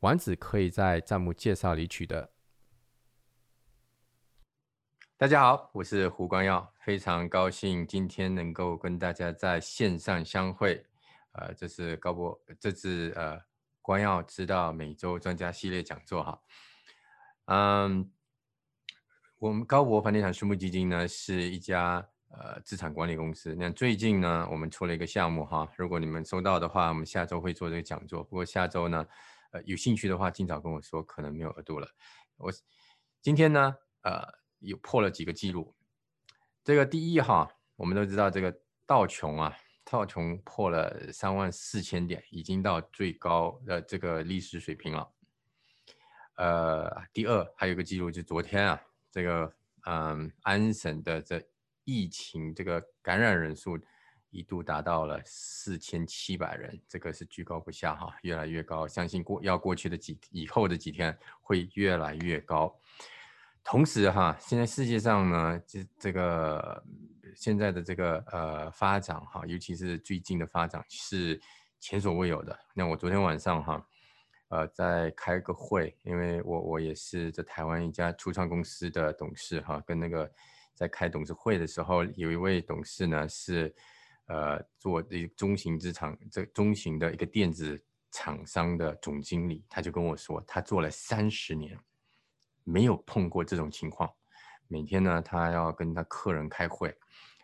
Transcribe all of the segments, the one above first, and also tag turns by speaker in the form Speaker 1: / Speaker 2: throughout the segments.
Speaker 1: 丸子可以在弹幕介绍里取得。大家好，我是胡光耀，非常高兴今天能够跟大家在线上相会。呃，这是高博，这是呃光耀知道每周专家系列讲座哈。嗯，我们高博房地产私募基金呢是一家呃资产管理公司。那最近呢，我们出了一个项目哈，如果你们收到的话，我们下周会做这个讲座。不过下周呢。呃，有兴趣的话，尽早跟我说，可能没有额度了。我今天呢，呃，有破了几个记录。这个第一哈，我们都知道这个道琼啊，道琼破了三万四千点，已经到最高的这个历史水平了。呃，第二还有个记录，就昨天啊，这个嗯，安省的这疫情这个感染人数。一度达到了四千七百人，这个是居高不下哈，越来越高。相信过要过去的几以后的几天会越来越高。同时哈，现在世界上呢，这这个现在的这个呃发展哈，尤其是最近的发展是前所未有的。那我昨天晚上哈，呃，在开个会，因为我我也是在台湾一家初创公司的董事哈，跟那个在开董事会的时候，有一位董事呢是。呃，做这中型资产，这中型的一个电子厂商的总经理，他就跟我说，他做了三十年，没有碰过这种情况。每天呢，他要跟他客人开会，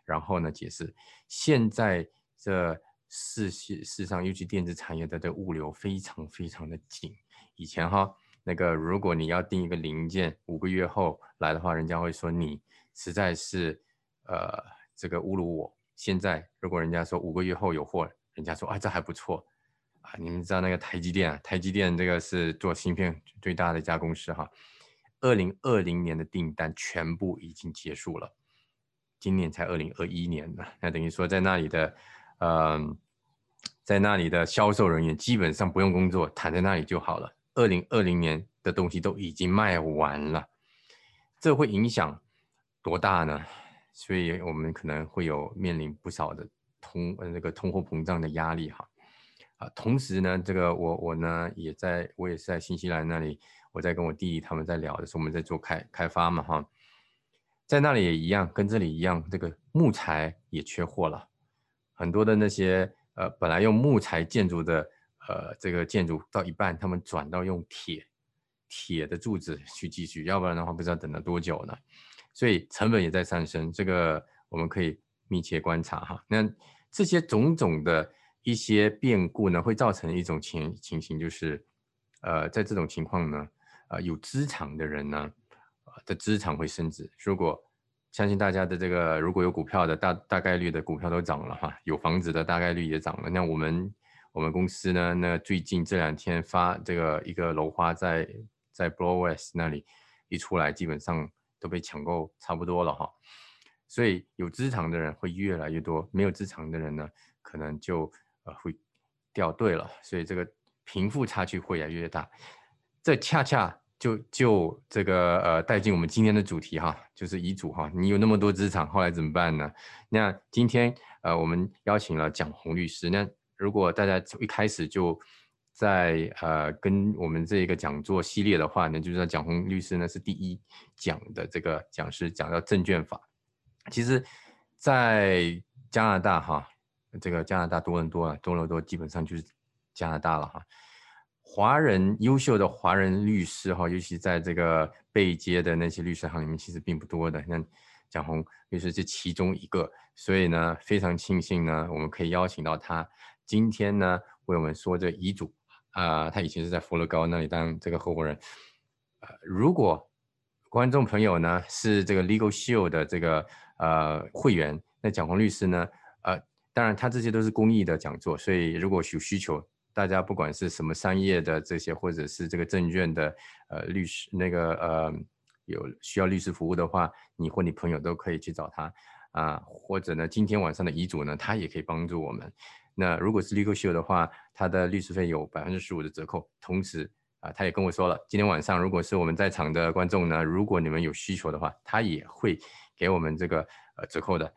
Speaker 1: 然后呢解释，现在这世世世上，尤其电子产业的这物流非常非常的紧。以前哈，那个如果你要订一个零件，五个月后来的话，人家会说你实在是呃这个侮辱我。现在如果人家说五个月后有货，人家说啊这还不错。啊，你们知道那个台积电啊，台积电这个是做芯片最大的一家公司哈，二零二零年的订单全部已经结束了，今年才二零二一年呢，那等于说在那里的，嗯，在那里的销售人员基本上不用工作，躺在那里就好了，二零二零年的东西都已经卖完了，这会影响多大呢？所以我们可能会有面临不少的通呃那个通货膨胀的压力哈，啊，同时呢，这个我我呢也在我也是在新西兰那里，我在跟我弟弟他们在聊的时候，我们在做开开发嘛哈，在那里也一样，跟这里一样，这个木材也缺货了，很多的那些呃本来用木材建筑的呃这个建筑到一半，他们转到用铁铁的柱子去继续，要不然的话不知道等了多久呢。所以成本也在上升，这个我们可以密切观察哈。那这些种种的一些变故呢，会造成一种情情形，就是，呃，在这种情况呢，呃，有资产的人呢，呃的资产会升值。如果相信大家的这个，如果有股票的大大概率的股票都涨了哈，有房子的大概率也涨了。那我们我们公司呢，那最近这两天发这个一个楼花在在 Blow West 那里一出来，基本上。都被抢购差不多了哈，所以有资产的人会越来越多，没有资产的人呢，可能就呃会掉队了，所以这个贫富差距会越来越大。这恰恰就就这个呃带进我们今天的主题哈，就是遗嘱哈。你有那么多资产，后来怎么办呢？那今天呃我们邀请了蒋红律师，那如果大家一开始就在呃跟我们这一个讲座系列的话呢，就是蒋红律师呢是第一讲的这个讲师，讲到证券法。其实，在加拿大哈，这个加拿大多伦多啊，多伦多基本上就是加拿大了哈。华人优秀的华人律师哈，尤其在这个被接的那些律师行里面，其实并不多的。那蒋红律师是其中一个，所以呢，非常庆幸呢，我们可以邀请到他今天呢为我们说这遗嘱。啊，他以前是在佛乐高那里当这个合伙人。呃，如果观众朋友呢是这个 Legal Shield 的这个呃会员，那蒋红律师呢，呃，当然他这些都是公益的讲座，所以如果有需求，大家不管是什么商业的这些，或者是这个证券的呃律师那个呃有需要律师服务的话，你或你朋友都可以去找他啊，或者呢，今天晚上的遗嘱呢，他也可以帮助我们。那如果是 Legal Shield 的话，他的律师费有百分之十五的折扣，同时啊，他也跟我说了，今天晚上如果是我们在场的观众呢，如果你们有需求的话，他也会给我们这个呃折扣的。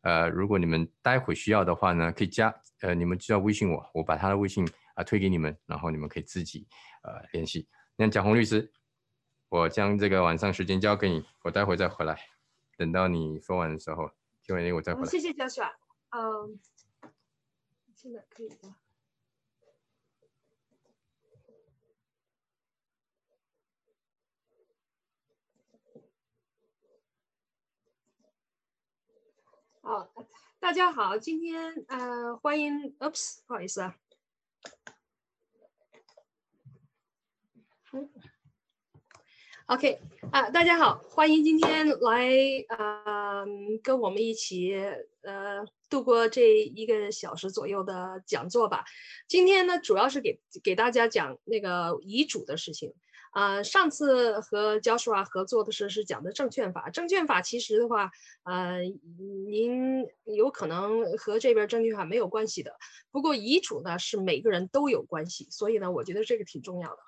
Speaker 1: 呃，如果你们待会需要的话呢，可以加呃，你们就要微信我，我把他的微信啊推给你们，然后你们可以自己呃联系。那蒋红律师，我将这个晚上时间交给你，我待会再回来，等到你说完的时候，Q&A 我再回来。
Speaker 2: 谢谢教授。嗯，现在可以了。好，大家好，今天呃，欢迎，oops，不好意思啊。OK 啊，大家好，欢迎今天来呃，跟我们一起呃度过这一个小时左右的讲座吧。今天呢，主要是给给大家讲那个遗嘱的事情。啊，上次和焦叔啊合作的时候是讲的证券法。证券法其实的话，呃，您有可能和这边证券法没有关系的。不过遗嘱呢是每个人都有关系，所以呢，我觉得这个挺重要的。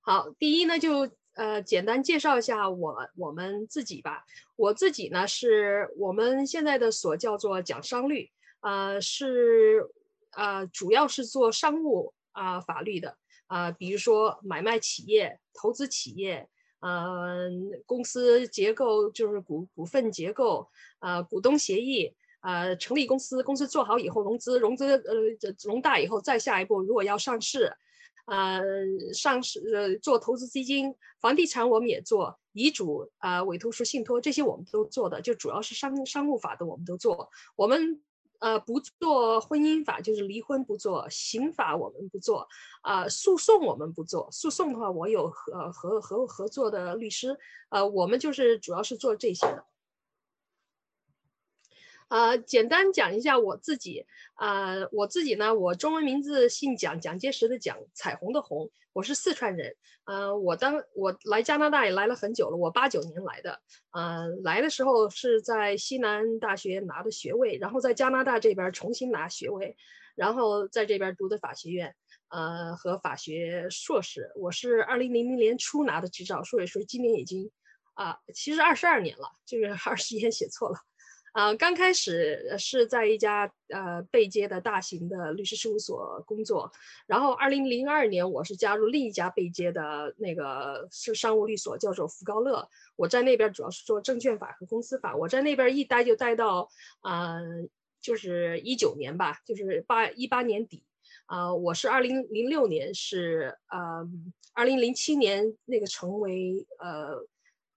Speaker 2: 好，第一呢就呃简单介绍一下我我们自己吧。我自己呢是我们现在的所叫做讲商律，呃是呃主要是做商务啊法律的。啊，比如说买卖企业、投资企业，呃，公司结构就是股股份结构，呃，股东协议，呃，成立公司，公司做好以后融资，融资呃融大以后再下一步，如果要上市，呃，上市呃做投资基金，房地产我们也做，遗嘱啊委托书信托这些我们都做的，就主要是商商务法的我们都做，我们。呃，不做婚姻法就是离婚不做，刑法我们不做，啊，诉讼我们不做。诉讼的话，我有合合合合作的律师，呃，我们就是主要是做这些的。呃，简单讲一下我自己。呃，我自己呢，我中文名字姓蒋，蒋介石的蒋，彩虹的虹。我是四川人。呃，我当我来加拿大也来了很久了，我八九年来的。呃，来的时候是在西南大学拿的学位，然后在加拿大这边重新拿学位，然后在这边读的法学院，呃，和法学硕士。我是二零零零年初拿的执照，所以说今年已经啊，其实二十二年了，这个 二十一年写错了。啊，刚开始是在一家呃被接的大型的律师事务所工作，然后二零零二年我是加入另一家被接的那个是商务律所，叫做福高乐。我在那边主要是做证券法和公司法，我在那边一待就待到啊，就是一九年吧，就是八一八年底啊，我是二零零六年是呃二零零七年那个成为呃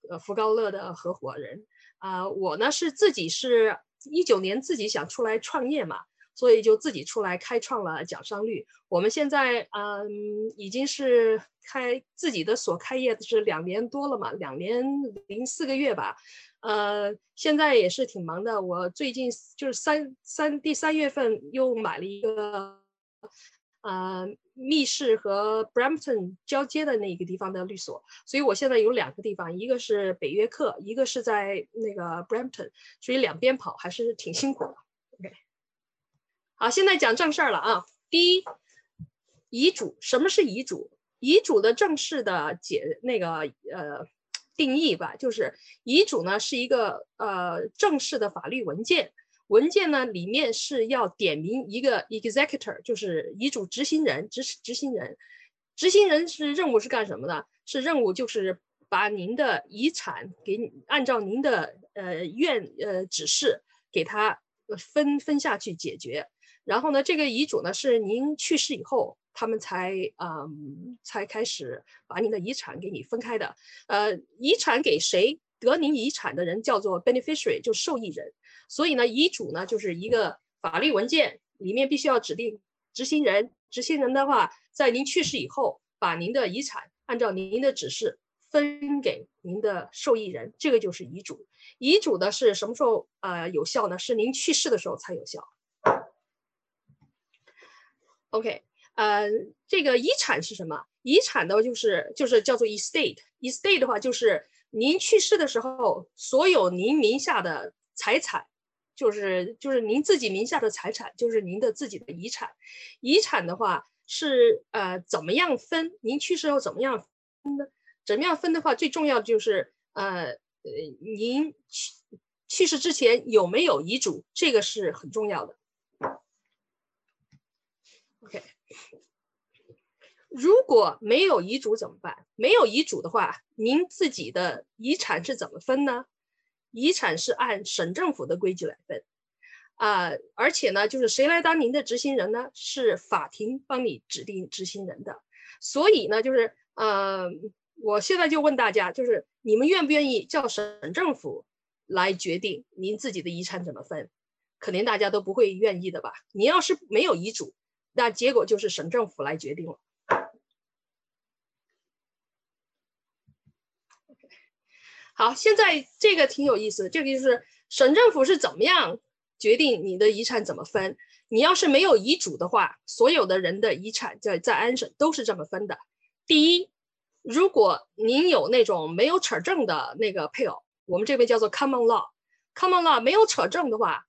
Speaker 2: 呃福高乐的合伙人。啊，我呢是自己是一九年自己想出来创业嘛，所以就自己出来开创了讲商律。我们现在嗯已经是开自己的所开业是两年多了嘛，两年零四个月吧。呃，现在也是挺忙的。我最近就是三三第三月份又买了一个。呃，密室和 Brampton 交接的那个地方的律所，所以我现在有两个地方，一个是北约克，一个是在那个 Brampton，所以两边跑还是挺辛苦的。OK，好，现在讲正事儿了啊。第一，遗嘱，什么是遗嘱？遗嘱的正式的解那个呃定义吧，就是遗嘱呢是一个呃正式的法律文件。文件呢，里面是要点名一个 executor，就是遗嘱执行人、执执行人。执行人是任务是干什么的？是任务就是把您的遗产给，按照您的呃愿呃指示给他分分下去解决。然后呢，这个遗嘱呢是您去世以后，他们才嗯才开始把您的遗产给你分开的。呃，遗产给谁得您遗产的人叫做 beneficiary，就受益人。所以呢，遗嘱呢就是一个法律文件，里面必须要指定执行人。执行人的话，在您去世以后，把您的遗产按照您的指示分给您的受益人，这个就是遗嘱。遗嘱的是什么时候呃有效呢？是您去世的时候才有效。OK，呃，这个遗产是什么？遗产的就是就是叫做 estate。estate 的话就是您去世的时候，所有您名下的财产，就是就是您自己名下的财产，就是您的自己的遗产。遗产的话是呃怎么样分？您去世后怎么样分呢？怎么样分的话，最重要的就是呃呃您去去世之前有没有遗嘱，这个是很重要的。OK。如果没有遗嘱怎么办？没有遗嘱的话，您自己的遗产是怎么分呢？遗产是按省政府的规矩来分，啊，而且呢，就是谁来当您的执行人呢？是法庭帮你指定执行人的。所以呢，就是呃，我现在就问大家，就是你们愿不愿意叫省政府来决定您自己的遗产怎么分？肯定大家都不会愿意的吧？你要是没有遗嘱，那结果就是省政府来决定了。好，现在这个挺有意思的，这个就是省政府是怎么样决定你的遗产怎么分。你要是没有遗嘱的话，所有的人的遗产在在安省都是这么分的。第一，如果您有那种没有扯证的那个配偶，我们这边叫做 common law，common law 没有扯证的话，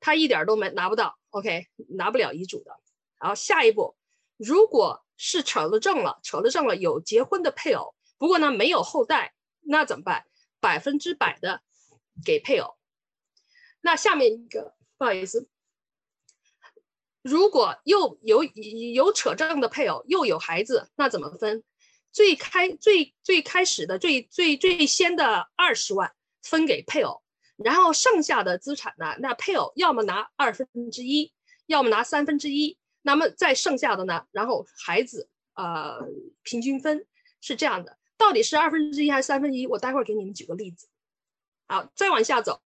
Speaker 2: 他一点都没拿不到，OK，拿不了遗嘱的。然后下一步，如果是扯了证了，扯了证了有结婚的配偶，不过呢没有后代。那怎么办？百分之百的给配偶。那下面一个不好意思，如果又有有扯证的配偶，又有孩子，那怎么分？最开最最开始的最最最先的二十万分给配偶，然后剩下的资产呢？那配偶要么拿二分之一，要么拿三分之一。那么再剩下的呢？然后孩子呃平均分是这样的。到底是二分之一还是三分之一？我待会儿给你们举个例子。好，再往下走。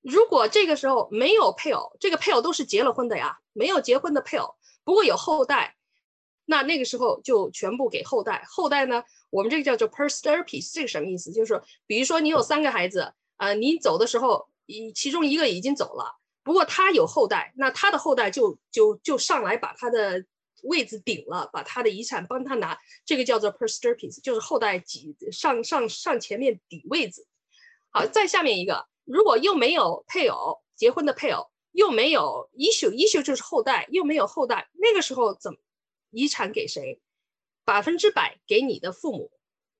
Speaker 2: 如果这个时候没有配偶，这个配偶都是结了婚的呀，没有结婚的配偶，不过有后代，那那个时候就全部给后代。后代呢，我们这个叫做 per s t e r piece，这个什么意思？就是比如说你有三个孩子，呃，你走的时候，一其中一个已经走了，不过他有后代，那他的后代就就就上来把他的。位子顶了，把他的遗产帮他拿，这个叫做 per stirpes，就是后代挤上上上前面顶位子。好，再下面一个，如果又没有配偶结婚的配偶，又没有 issue，issue 就是后代，又没有后代，那个时候怎么遗产给谁？百分之百给你的父母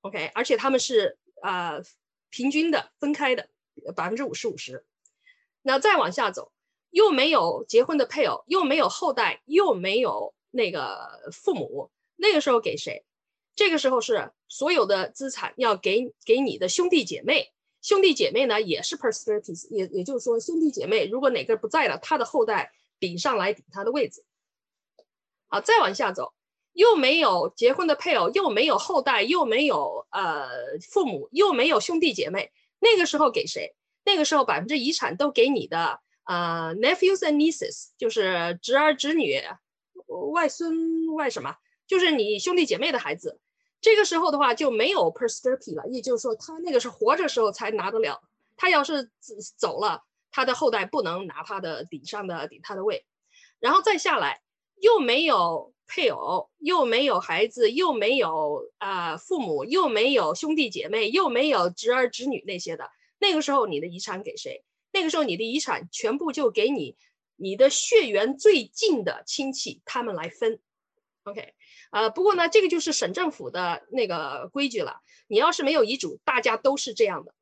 Speaker 2: ，OK，而且他们是呃平均的分开的，百分之五十五十。那再往下走，又没有结婚的配偶，又没有后代，又没有。那个父母那个时候给谁？这个时候是所有的资产要给给你的兄弟姐妹。兄弟姐妹呢也是 p e r s p e c t i v e 也也就是说兄弟姐妹如果哪个不在了，他的后代顶上来顶他的位置。好，再往下走，又没有结婚的配偶，又没有后代，又没有呃父母，又没有兄弟姐妹，那个时候给谁？那个时候百分之遗产都给你的呃 nephews and nieces，就是侄儿侄女。外孙外什么，就是你兄弟姐妹的孩子，这个时候的话就没有 per s t e r p y 了，也就是说他那个是活着时候才拿得了，他要是走了，他的后代不能拿他的顶上的顶他的位，然后再下来又没有配偶，又没有孩子，又没有啊父母，又没有兄弟姐妹，又没有侄儿侄女那些的，那个时候你的遗产给谁？那个时候你的遗产全部就给你。你的血缘最近的亲戚，他们来分，OK，呃，不过呢，这个就是省政府的那个规矩了。你要是没有遗嘱，大家都是这样的，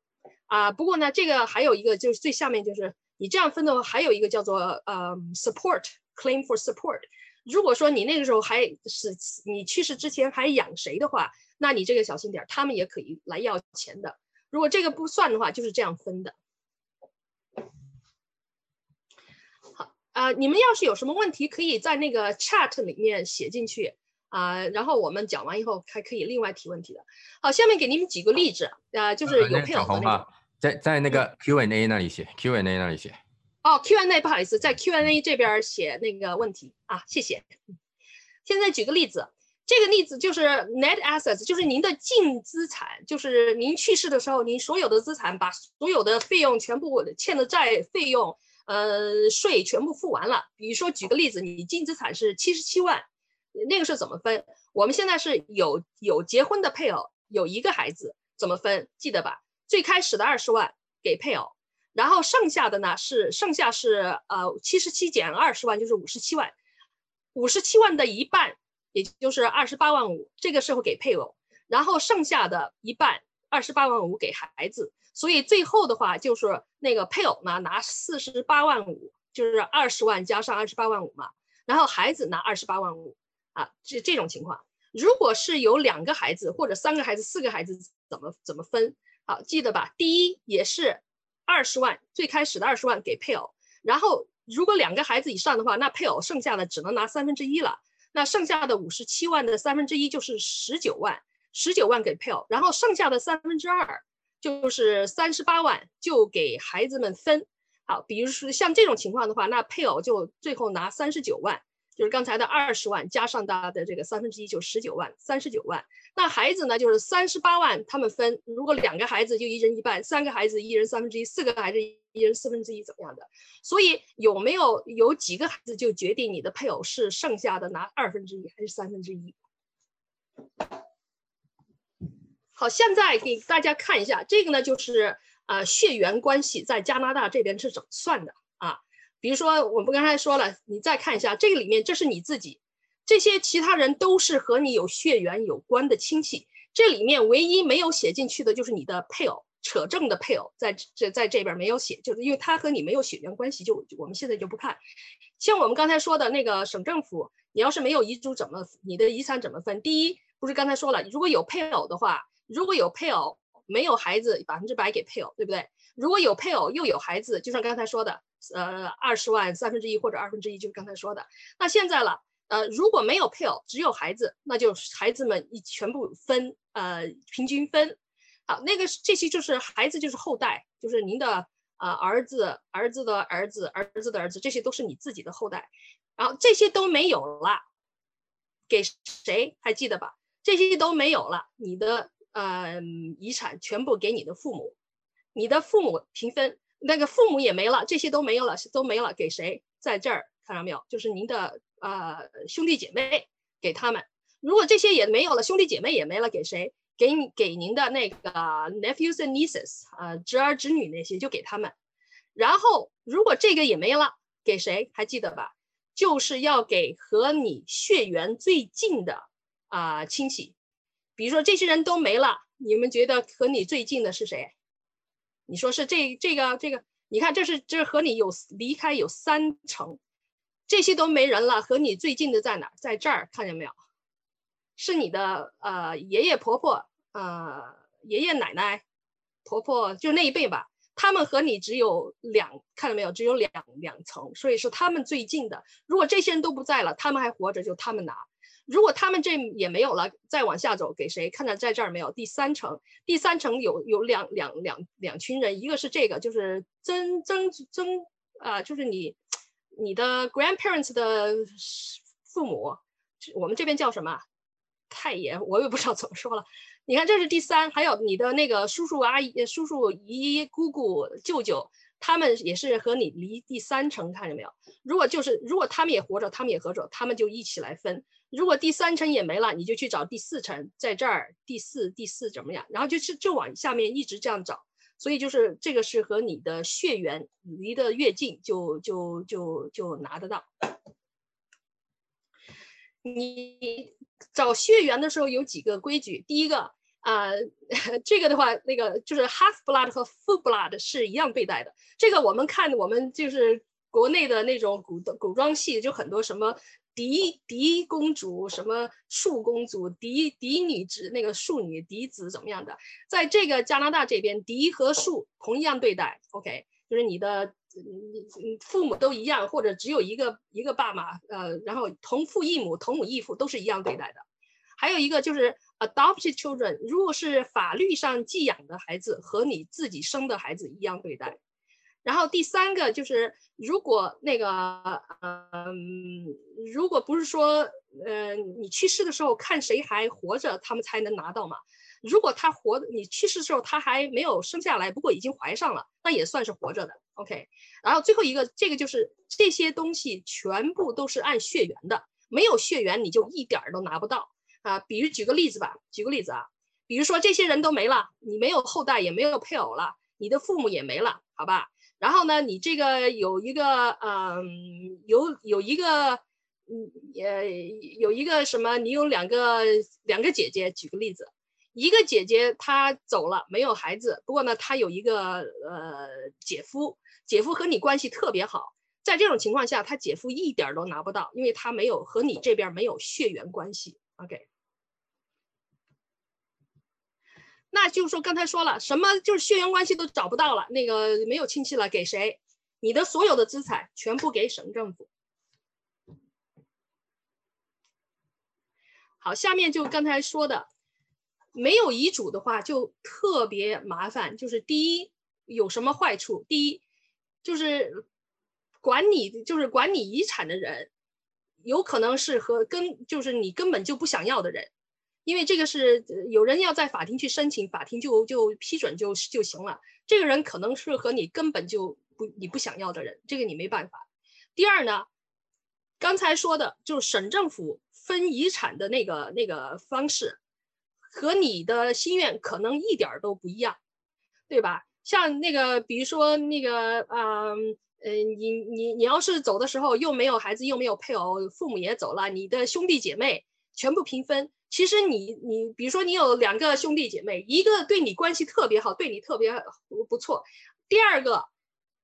Speaker 2: 啊，不过呢，这个还有一个就是最下面就是你这样分的话，还有一个叫做呃 support claim for support。如果说你那个时候还是你去世之前还养谁的话，那你这个小心点，他们也可以来要钱的。如果这个不算的话，就是这样分的。啊，你们要是有什么问题，可以在那个 chat 里面写进去啊，然后我们讲完以后还可以另外提问题的。好，下面给你们举个例子啊，就是有配偶的那个，
Speaker 1: 在在那个 Q&A 那里写，Q&A 那里写。
Speaker 2: 哦，Q&A 不好意思，在 Q&A 这边写那个问题啊，谢谢。现在举个例子，这个例子就是 net assets，就是您的净资产，就是您去世的时候，您所有的资产把所有的费用全部欠的债费用。呃，税全部付完了。比如说举个例子，你净资产是七十七万，那个是怎么分？我们现在是有有结婚的配偶，有一个孩子，怎么分？记得吧？最开始的二十万给配偶，然后剩下的呢是剩下是呃七十七减二十万就是五十七万，五十七万的一半，也就是二十八万五，这个时候给配偶，然后剩下的一半二十八万五给孩子，所以最后的话就是那个配偶呢拿四十八万五，就是二十万加上二十八万五嘛，然后孩子拿二十八万五。啊，这这种情况，如果是有两个孩子或者三个孩子、四个孩子，怎么怎么分？好，记得吧？第一也是二十万，最开始的二十万给配偶，然后如果两个孩子以上的话，那配偶剩下的只能拿三分之一了，那剩下的五十七万的三分之一就是十九万，十九万给配偶，然后剩下的三分之二就是三十八万就给孩子们分。好，比如说像这种情况的话，那配偶就最后拿三十九万。就是刚才的二十万加上他的这个三分之一，就十九万，三十九万。那孩子呢，就是三十八万，他们分。如果两个孩子就一人一半，三个孩子一人三分之一，四个孩子一人四分之一，怎么样的？所以有没有有几个孩子就决定你的配偶是剩下的拿二分之一还是三分之一？好，现在给大家看一下，这个呢就是啊血缘关系在加拿大这边是怎么算的啊？比如说，我们刚才说了，你再看一下这个里面，这是你自己，这些其他人都是和你有血缘有关的亲戚。这里面唯一没有写进去的就是你的配偶，扯证的配偶，在这在这边没有写，就是因为他和你没有血缘关系，就我们现在就不看。像我们刚才说的那个省政府，你要是没有遗嘱，怎么你的遗产怎么分？第一，不是刚才说了，如果有配偶的话，如果有配偶没有孩子，百分之百给配偶，对不对？如果有配偶又有孩子，就像刚才说的。呃，二十万三分之一或者二分之一，就是刚才说的。那现在了，呃，如果没有配偶，只有孩子，那就孩子们一全部分，呃，平均分。好，那个这些就是孩子就是后代，就是您的啊儿子、儿子的儿子、儿子的儿子，这些都是你自己的后代。然后这些都没有了，给谁还记得吧？这些都没有了，你的呃遗产全部给你的父母，你的父母平分。那个父母也没了，这些都没有了，都没了，给谁？在这儿看到没有？就是您的呃兄弟姐妹，给他们。如果这些也没有了，兄弟姐妹也没了，给谁？给你给您的那个 nephews and nieces，呃侄儿侄女那些就给他们。然后如果这个也没了，给谁？还记得吧？就是要给和你血缘最近的啊亲戚。比如说这些人都没了，你们觉得和你最近的是谁？你说是这这个这个，你看这是这是和你有离开有三成，这些都没人了，和你最近的在哪？在这儿，看见没有？是你的呃爷爷婆婆呃爷爷奶奶婆婆，就那一辈吧，他们和你只有两，看到没有？只有两两层，所以说他们最近的，如果这些人都不在了，他们还活着，就他们拿。如果他们这也没有了，再往下走给谁？看到在这儿没有？第三层，第三层有有两两两两群人，一个是这个，就是曾曾曾啊，就是你你的 grandparents 的父母，我们这边叫什么太爷？我也不知道怎么说了。你看这是第三，还有你的那个叔叔阿姨、叔叔姨、姑姑、舅舅，他们也是和你离第三层，看见没有？如果就是如果他们也活着，他们也活着，他们就一起来分。如果第三层也没了，你就去找第四层，在这儿第四第四怎么样？然后就是就往下面一直这样找，所以就是这个是和你的血缘离得越近，就就就就拿得到。你找血缘的时候有几个规矩，第一个啊，这个的话，那个就是 half blood 和 full blood 是一样对待的。这个我们看我们就是国内的那种古古装戏，就很多什么。嫡嫡公主什么庶公主嫡嫡女子那个庶女嫡子怎么样的？在这个加拿大这边，嫡和庶同样对待。OK，就是你的你父母都一样，或者只有一个一个爸妈，呃，然后同父异母、同母异父都是一样对待的。还有一个就是 adopted children，如果是法律上寄养的孩子，和你自己生的孩子一样对待。然后第三个就是，如果那个，嗯，如果不是说，呃，你去世的时候看谁还活着，他们才能拿到嘛。如果他活，你去世的时候他还没有生下来，不过已经怀上了，那也算是活着的。OK。然后最后一个，这个就是这些东西全部都是按血缘的，没有血缘你就一点儿都拿不到啊。比如举个例子吧，举个例子啊，比如说这些人都没了，你没有后代，也没有配偶了，你的父母也没了，好吧？然后呢，你这个有一个，嗯，有有一个，嗯，呃有一个什么？你有两个两个姐姐，举个例子，一个姐姐她走了，没有孩子，不过呢，她有一个呃姐夫，姐夫和你关系特别好，在这种情况下，他姐夫一点都拿不到，因为他没有和你这边没有血缘关系。OK。那就是说，刚才说了什么，就是血缘关系都找不到了，那个没有亲戚了，给谁？你的所有的资产全部给省政府。好，下面就刚才说的，没有遗嘱的话就特别麻烦。就是第一有什么坏处？第一就是管你就是管你遗产的人，有可能是和跟就是你根本就不想要的人。因为这个是有人要在法庭去申请，法庭就就批准就就行了。这个人可能是和你根本就不你不想要的人，这个你没办法。第二呢，刚才说的就是省政府分遗产的那个那个方式，和你的心愿可能一点都不一样，对吧？像那个比如说那个嗯嗯，你你你要是走的时候又没有孩子又没有配偶，父母也走了，你的兄弟姐妹全部平分。其实你你比如说你有两个兄弟姐妹，一个对你关系特别好，对你特别不错，第二个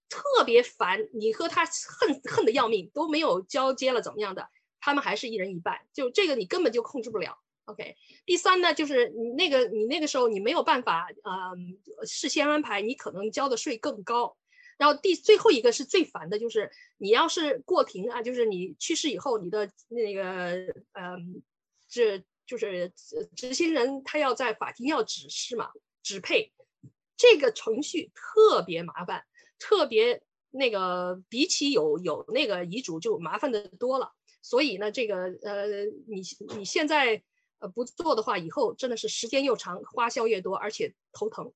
Speaker 2: 特别烦，你和他恨恨的要命，都没有交接了怎么样的，他们还是一人一半，就这个你根本就控制不了。OK，第三呢，就是你那个你那个时候你没有办法啊事先安排，你可能交的税更高。然后第最后一个是最烦的，就是你要是过庭啊，就是你去世以后，你的那个嗯这。就是执行人他要在法庭要指示嘛，指配，这个程序特别麻烦，特别那个比起有有那个遗嘱就麻烦的多了。所以呢，这个呃，你你现在呃不做的话，以后真的是时间又长，花销越多，而且头疼。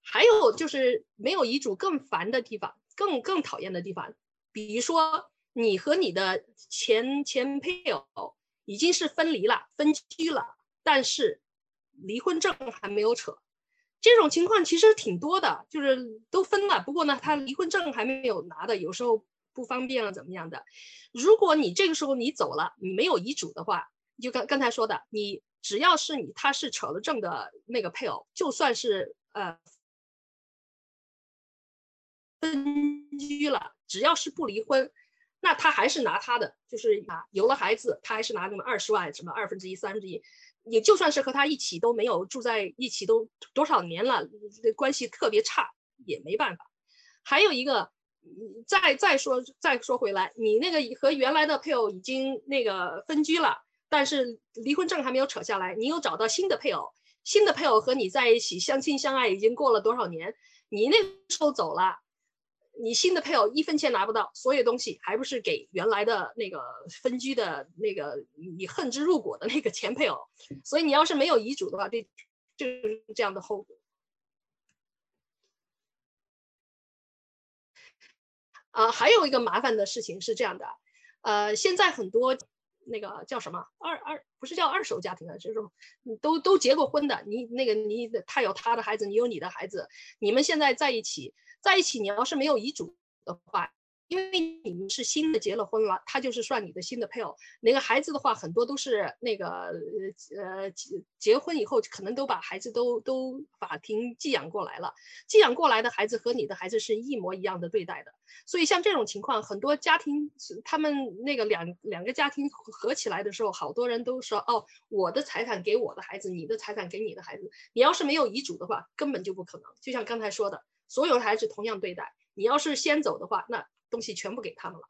Speaker 2: 还有就是没有遗嘱更烦的地方，更更讨厌的地方，比如说。你和你的前前配偶已经是分离了、分居了，但是离婚证还没有扯。这种情况其实挺多的，就是都分了，不过呢，他离婚证还没有拿的，有时候不方便了怎么样的。如果你这个时候你走了，你没有遗嘱的话，就刚刚才说的，你只要是你他是扯了证的那个配偶，就算是呃分居了，只要是不离婚。那他还是拿他的，就是拿有了孩子，他还是拿那么二十万，什么二分之一、三分之一，也就算是和他一起都没有住在一起，都多少年了，关系特别差，也没办法。还有一个，再再说再说回来，你那个和原来的配偶已经那个分居了，但是离婚证还没有扯下来，你又找到新的配偶，新的配偶和你在一起相亲相爱，已经过了多少年，你那时候走了。你新的配偶一分钱拿不到，所有东西还不是给原来的那个分居的那个你恨之入骨的那个前配偶，所以你要是没有遗嘱的话，这就是这样的后果。啊，还有一个麻烦的事情是这样的，呃，现在很多那个叫什么二二不是叫二手家庭啊，就是都都结过婚的，你那个你他有他的孩子，你有你的孩子，你们现在在一起。在一起，你要是没有遗嘱的话。因为你们是新的结了婚了，他就是算你的新的配偶。那个孩子的话，很多都是那个呃结结婚以后，可能都把孩子都都法庭寄养过来了。寄养过来的孩子和你的孩子是一模一样的对待的。所以像这种情况，很多家庭他们那个两两个家庭合起来的时候，好多人都说哦，我的财产给我的孩子，你的财产给你的孩子。你要是没有遗嘱的话，根本就不可能。就像刚才说的，所有的孩子同样对待。你要是先走的话，那。东西全部给他们了。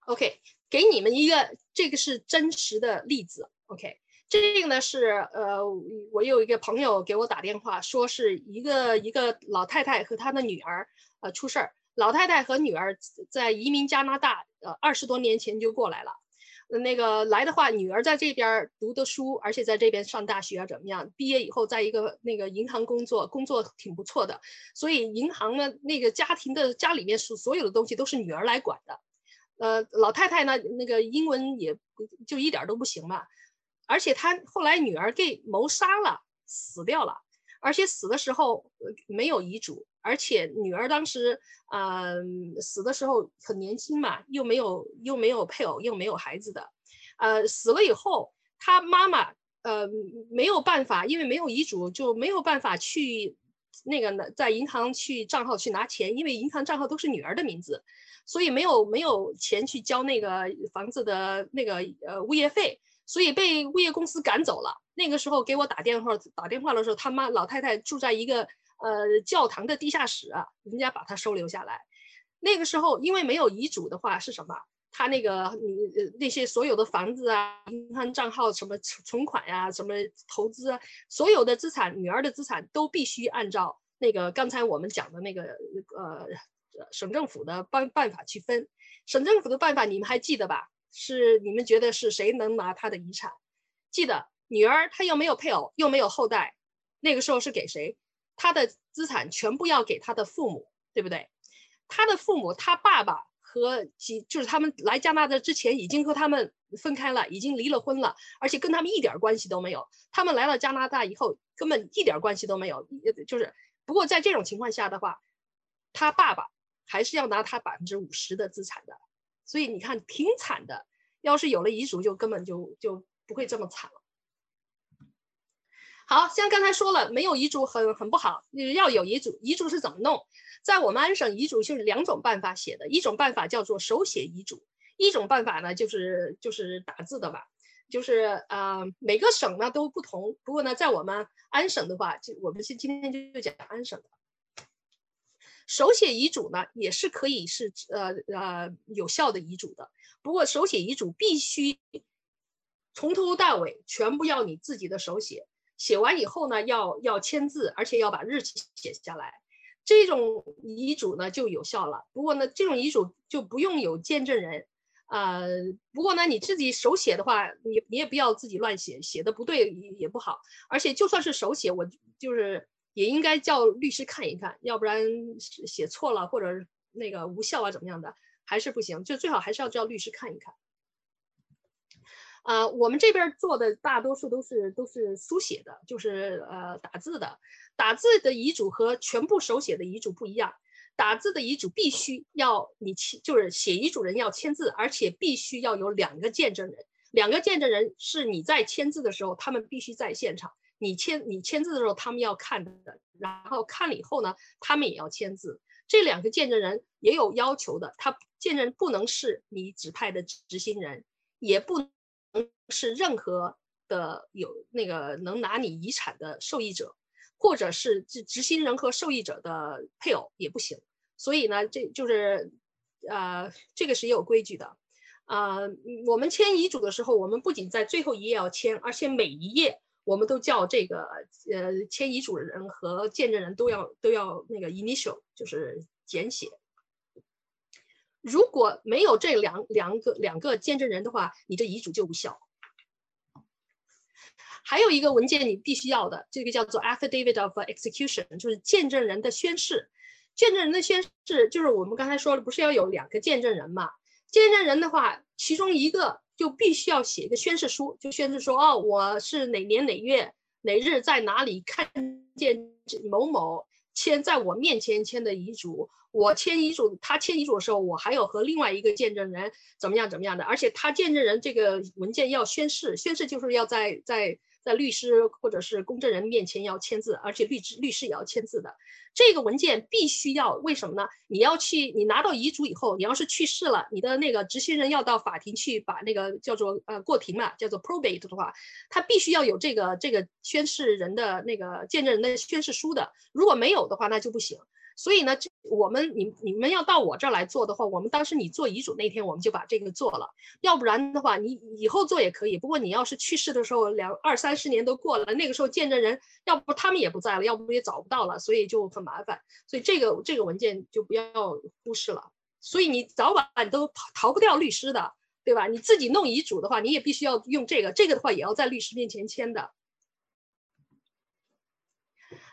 Speaker 2: OK，给你们一个，这个是真实的例子。OK，这个呢是呃，我有一个朋友给我打电话，说是一个一个老太太和她的女儿呃出事儿。老太太和女儿在移民加拿大，呃，二十多年前就过来了。那个来的话，女儿在这边读的书，而且在这边上大学怎么样？毕业以后在一个那个银行工作，工作挺不错的。所以银行呢，那个家庭的家里面所所有的东西都是女儿来管的。呃，老太太呢，那个英文也就一点都不行嘛。而且她后来女儿给谋杀了，死掉了，而且死的时候没有遗嘱，而且女儿当时嗯死的时候很年轻嘛，又没有又没有配偶，又没有孩子的，呃，死了以后，她妈妈呃没有办法，因为没有遗嘱，就没有办法去那个呢，在银行去账号去拿钱，因为银行账号都是女儿的名字，所以没有没有钱去交那个房子的那个呃物业费。所以被物业公司赶走了。那个时候给我打电话，打电话的时候，他妈老太太住在一个呃教堂的地下室啊，人家把它收留下来。那个时候因为没有遗嘱的话是什么？他那个你那些所有的房子啊、银行账号、什么存款呀、什么投资啊，所有的资产，女儿的资产都必须按照那个刚才我们讲的那个呃省政府的办办法去分。省政府的办法你们还记得吧？是你们觉得是谁能拿他的遗产？记得女儿她又没有配偶，又没有后代，那个时候是给谁？他的资产全部要给他的父母，对不对？他的父母，他爸爸和几就是他们来加拿大之前已经和他们分开了，已经离了婚了，而且跟他们一点关系都没有。他们来了加拿大以后，根本一点关系都没有。就是不过在这种情况下的话，他爸爸还是要拿他百分之五十的资产的。所以你看，挺惨的。要是有了遗嘱，就根本就就不会这么惨了。好像刚才说了，没有遗嘱很很不好，要有遗嘱。遗嘱是怎么弄？在我们安省，遗嘱就是两种办法写的，一种办法叫做手写遗嘱，一种办法呢就是就是打字的吧。就是呃，每个省呢都不同。不过呢，在我们安省的话，就我们今今天就讲安省的。手写遗嘱呢，也是可以是呃呃有效的遗嘱的。不过手写遗嘱必须从头到尾全部要你自己的手写，写完以后呢，要要签字，而且要把日期写下来，这种遗嘱呢就有效了。不过呢，这种遗嘱就不用有见证人，呃，不过呢，你自己手写的话，你你也不要自己乱写，写的不对也不好。而且就算是手写，我就是。也应该叫律师看一看，要不然写错了或者那个无效啊怎么样的，还是不行，就最好还是要叫律师看一看。啊，我们这边做的大多数都是都是书写的，就是呃打字的。打字的遗嘱和全部手写的遗嘱不一样，打字的遗嘱必须要你签，就是写遗嘱人要签字，而且必须要有两个见证人，两个见证人是你在签字的时候，他们必须在现场。你签你签字的时候，他们要看的，然后看了以后呢，他们也要签字。这两个见证人也有要求的，他见证不能是你指派的执行人，也不是任何的有那个能拿你遗产的受益者，或者是执执行人和受益者的配偶也不行。所以呢，这就是呃，这个是也有规矩的。呃，我们签遗嘱的时候，我们不仅在最后一页要签，而且每一页。我们都叫这个呃签遗嘱人和见证人都要都要那个 initial 就是简写。如果没有这两两个两个见证人的话，你这遗嘱就无效。还有一个文件你必须要的，这个叫做 affidavit of execution，就是见证人的宣誓。见证人的宣誓就是我们刚才说了，不是要有两个见证人嘛？见证人的话，其中一个。就必须要写一个宣誓书，就宣誓说，哦，我是哪年哪月哪日在哪里看见某某签在我面前签的遗嘱，我签遗嘱，他签遗嘱的时候，我还有和另外一个见证人怎么样怎么样的，而且他见证人这个文件要宣誓，宣誓就是要在在。在律师或者是公证人面前要签字，而且律师律师也要签字的。这个文件必须要，为什么呢？你要去，你拿到遗嘱以后，你要是去世了，你的那个执行人要到法庭去把那个叫做呃过庭嘛，叫做 probate 的话，他必须要有这个这个宣誓人的那个见证人的宣誓书的。如果没有的话，那就不行。所以呢，这我们你你们要到我这儿来做的话，我们当时你做遗嘱那天我们就把这个做了，要不然的话你以后做也可以。不过你要是去世的时候两二三十年都过了，那个时候见证人要不他们也不在了，要不也找不到了，所以就很麻烦。所以这个这个文件就不要忽视了。所以你早晚都逃逃不掉律师的，对吧？你自己弄遗嘱的话，你也必须要用这个，这个的话也要在律师面前签的。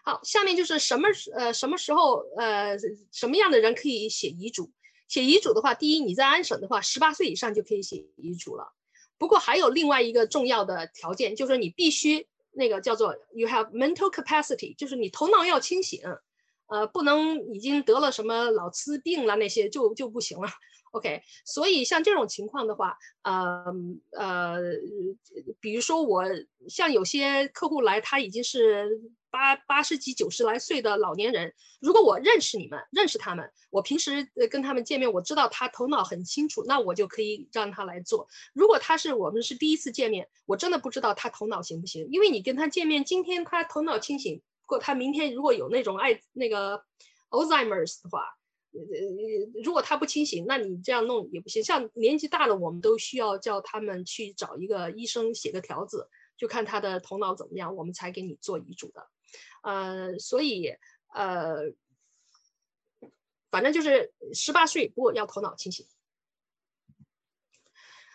Speaker 2: 好，下面就是什么呃什么时候呃什么样的人可以写遗嘱？写遗嘱的话，第一，你在安省的话，十八岁以上就可以写遗嘱了。不过还有另外一个重要的条件，就是你必须那个叫做 you have mental capacity，就是你头脑要清醒，呃，不能已经得了什么脑痴病了那些就就不行了。OK，所以像这种情况的话，呃呃，比如说我像有些客户来，他已经是。八八十几、九十来岁的老年人，如果我认识你们，认识他们，我平时呃跟他们见面，我知道他头脑很清楚，那我就可以让他来做。如果他是我们是第一次见面，我真的不知道他头脑行不行，因为你跟他见面，今天他头脑清醒，过他明天如果有那种爱那个 Alzheimer's 的话，呃呃，如果他不清醒，那你这样弄也不行。像年纪大的，我们都需要叫他们去找一个医生写个条子，就看他的头脑怎么样，我们才给你做遗嘱的。呃，所以呃，反正就是十八岁，不过要头脑清醒。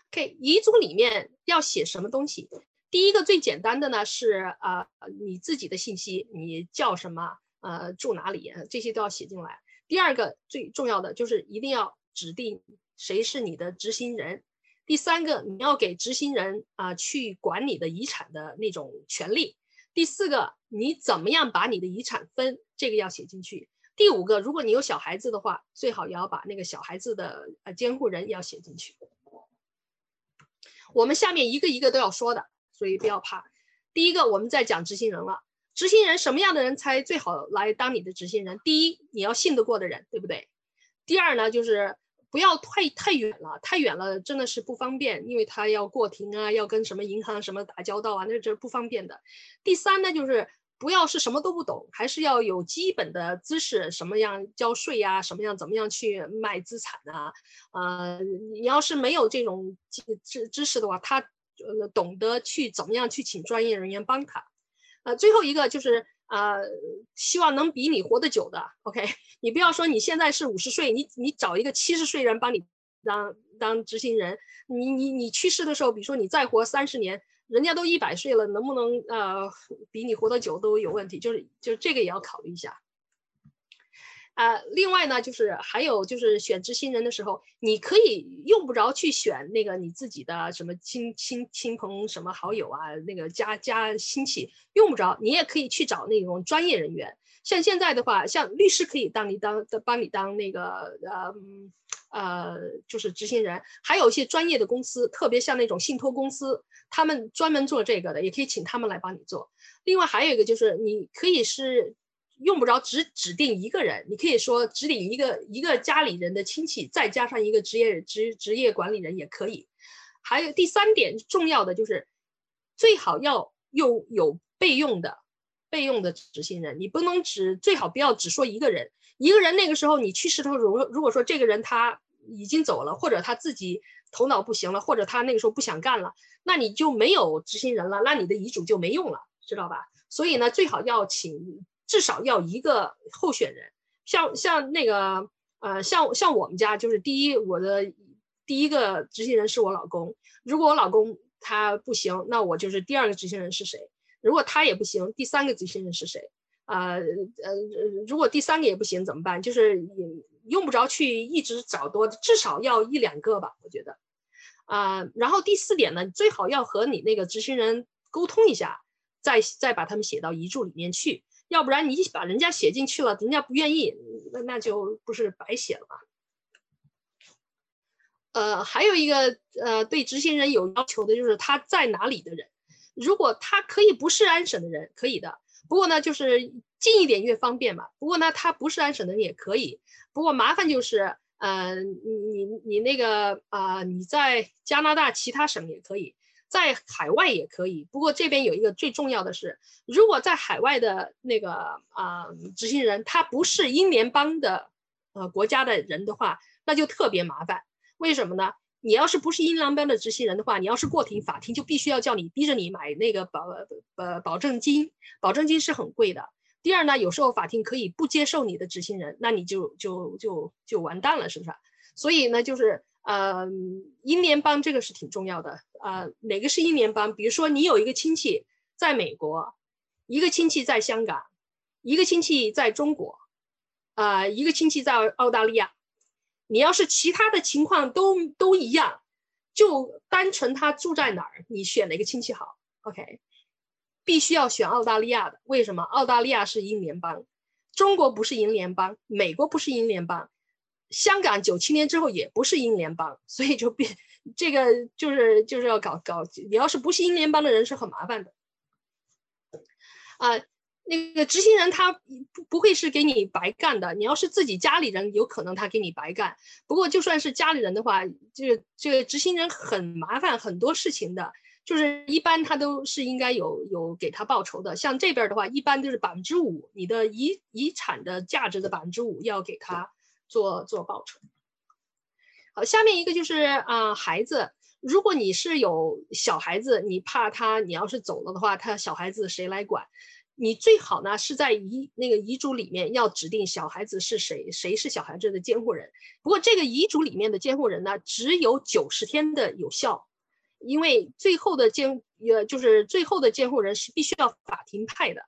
Speaker 2: OK，遗嘱里面要写什么东西？第一个最简单的呢是啊，你自己的信息，你叫什么，呃，住哪里，这些都要写进来。第二个最重要的就是一定要指定谁是你的执行人。第三个，你要给执行人啊去管你的遗产的那种权利。第四个，你怎么样把你的遗产分？这个要写进去。第五个，如果你有小孩子的话，最好也要把那个小孩子的呃监护人也要写进去。我们下面一个一个都要说的，所以不要怕。第一个，我们在讲执行人了。执行人什么样的人才最好来当你的执行人？第一，你要信得过的人，对不对？第二呢，就是。不要太太远了，太远了真的是不方便，因为他要过庭啊，要跟什么银行什么打交道啊，那这不方便的。第三呢，就是不要是什么都不懂，还是要有基本的知识，什么样交税呀，什么样怎么样去卖资产啊，呃，你要是没有这种知知识的话，他呃懂得去怎么样去请专业人员帮他。呃，最后一个就是。呃，希望能比你活得久的，OK？你不要说你现在是五十岁，你你找一个七十岁人帮你当当执行人，你你你去世的时候，比如说你再活三十年，人家都一百岁了，能不能呃比你活得久都有问题，就是就是这个也要考虑一下。啊，另外呢，就是还有就是选执行人的时候，你可以用不着去选那个你自己的什么亲亲亲朋什么好友啊，那个家家亲戚用不着，你也可以去找那种专业人员。像现在的话，像律师可以当你当帮你当那个呃呃就是执行人，还有一些专业的公司，特别像那种信托公司，他们专门做这个的，也可以请他们来帮你做。另外还有一个就是你可以是。用不着只指定一个人，你可以说指定一个一个家里人的亲戚，再加上一个职业职职业管理人也可以。还有第三点重要的就是，最好要用有备用的备用的执行人，你不能只最好不要只说一个人，一个人那个时候你去世的时候，如如果说这个人他已经走了，或者他自己头脑不行了，或者他那个时候不想干了，那你就没有执行人了，那你的遗嘱就没用了，知道吧？所以呢，最好要请。至少要一个候选人，像像那个呃，像像我们家就是第一，我的第一个执行人是我老公。如果我老公他不行，那我就是第二个执行人是谁？如果他也不行，第三个执行人是谁？啊呃，如果第三个也不行怎么办？就是也用不着去一直找多，至少要一两个吧，我觉得。啊，然后第四点呢，最好要和你那个执行人沟通一下，再再把他们写到遗嘱里面去。要不然你把人家写进去了，人家不愿意，那那就不是白写了吗？呃，还有一个呃，对执行人有要求的就是他在哪里的人。如果他可以不是安省的人，可以的。不过呢，就是近一点越方便嘛。不过呢，他不是安省的人也可以。不过麻烦就是，呃，你你你那个啊，你在加拿大其他省也可以。在海外也可以。不过这边有一个最重要的是，如果在海外的那个啊执行人他不是英联邦的呃国家的人的话，那就特别麻烦。为什么呢？你要是不是英联邦的执行人的话，你要是过庭，法庭就必须要叫你逼着你买那个保呃保证金，保证金是很贵的。第二呢，有时候法庭可以不接受你的执行人，那你就就就就完蛋了，是不是？所以呢，就是呃，英联邦这个是挺重要的啊。哪个是英联邦？比如说你有一个亲戚在美国，一个亲戚在香港，一个亲戚在中国，啊，一个亲戚在澳大利亚。你要是其他的情况都都一样，就单纯他住在哪儿，你选哪个亲戚好？OK。必须要选澳大利亚的，为什么？澳大利亚是英联邦，中国不是英联邦，美国不是英联邦，香港九七年之后也不是英联邦，所以就变这个就是就是要搞搞，你要是不是英联邦的人是很麻烦的。啊，那个执行人他不不会是给你白干的，你要是自己家里人，有可能他给你白干。不过就算是家里人的话，这个这个执行人很麻烦，很多事情的。就是一般他都是应该有有给他报酬的，像这边的话，一般就是百分之五，你的遗遗产的价值的百分之五要给他做做报酬。好，下面一个就是啊，孩子，如果你是有小孩子，你怕他你要是走了的话，他小孩子谁来管？你最好呢是在遗那个遗嘱里面要指定小孩子是谁，谁是小孩子的监护人。不过这个遗嘱里面的监护人呢，只有九十天的有效。因为最后的监呃就是最后的监护人是必须要法庭派的，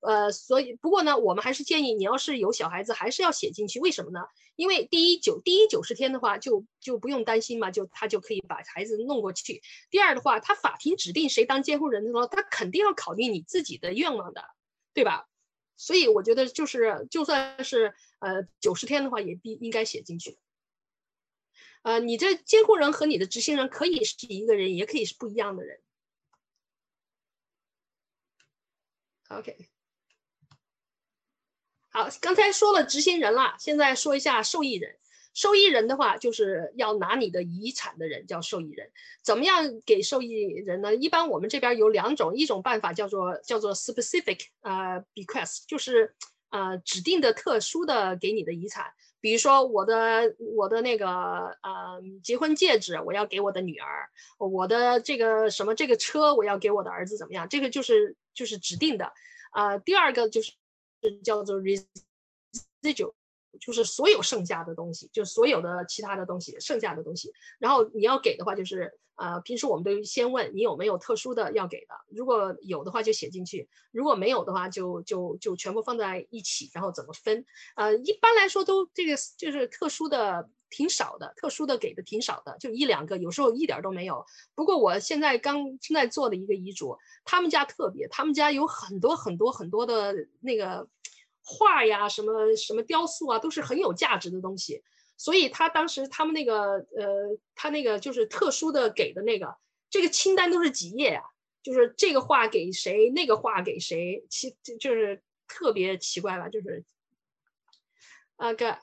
Speaker 2: 呃，所以不过呢，我们还是建议你要是有小孩子，还是要写进去。为什么呢？因为第一九第一九十天的话，就就不用担心嘛，就他就可以把孩子弄过去。第二的话，他法庭指定谁当监护人的时候，他肯定要考虑你自己的愿望的，对吧？所以我觉得就是就算是呃九十天的话，也必应该写进去。呃，你这监护人和你的执行人可以是一个人，也可以是不一样的人。OK，好，刚才说了执行人了，现在说一下受益人。受益人的话，就是要拿你的遗产的人叫受益人。怎么样给受益人呢？一般我们这边有两种，一种办法叫做叫做 specific 呃 bequest，就是呃指定的特殊的给你的遗产。比如说我的我的那个呃结婚戒指我要给我的女儿，我的这个什么这个车我要给我的儿子怎么样？这个就是就是指定的，呃，第二个就是叫做 residual。就是所有剩下的东西，就所有的其他的东西，剩下的东西，然后你要给的话，就是呃，平时我们都先问你有没有特殊的要给的，如果有的话就写进去，如果没有的话就就就全部放在一起，然后怎么分？呃，一般来说都这个就是特殊的挺少的，特殊的给的挺少的，就一两个，有时候一点都没有。不过我现在刚正在做的一个遗嘱，他们家特别，他们家有很多很多很多的那个。画呀，什么什么雕塑啊，都是很有价值的东西。所以他当时他们那个呃，他那个就是特殊的给的那个，这个清单都是几页啊？就是这个画给谁，那个画给谁，奇就是特别奇怪吧？就是啊个，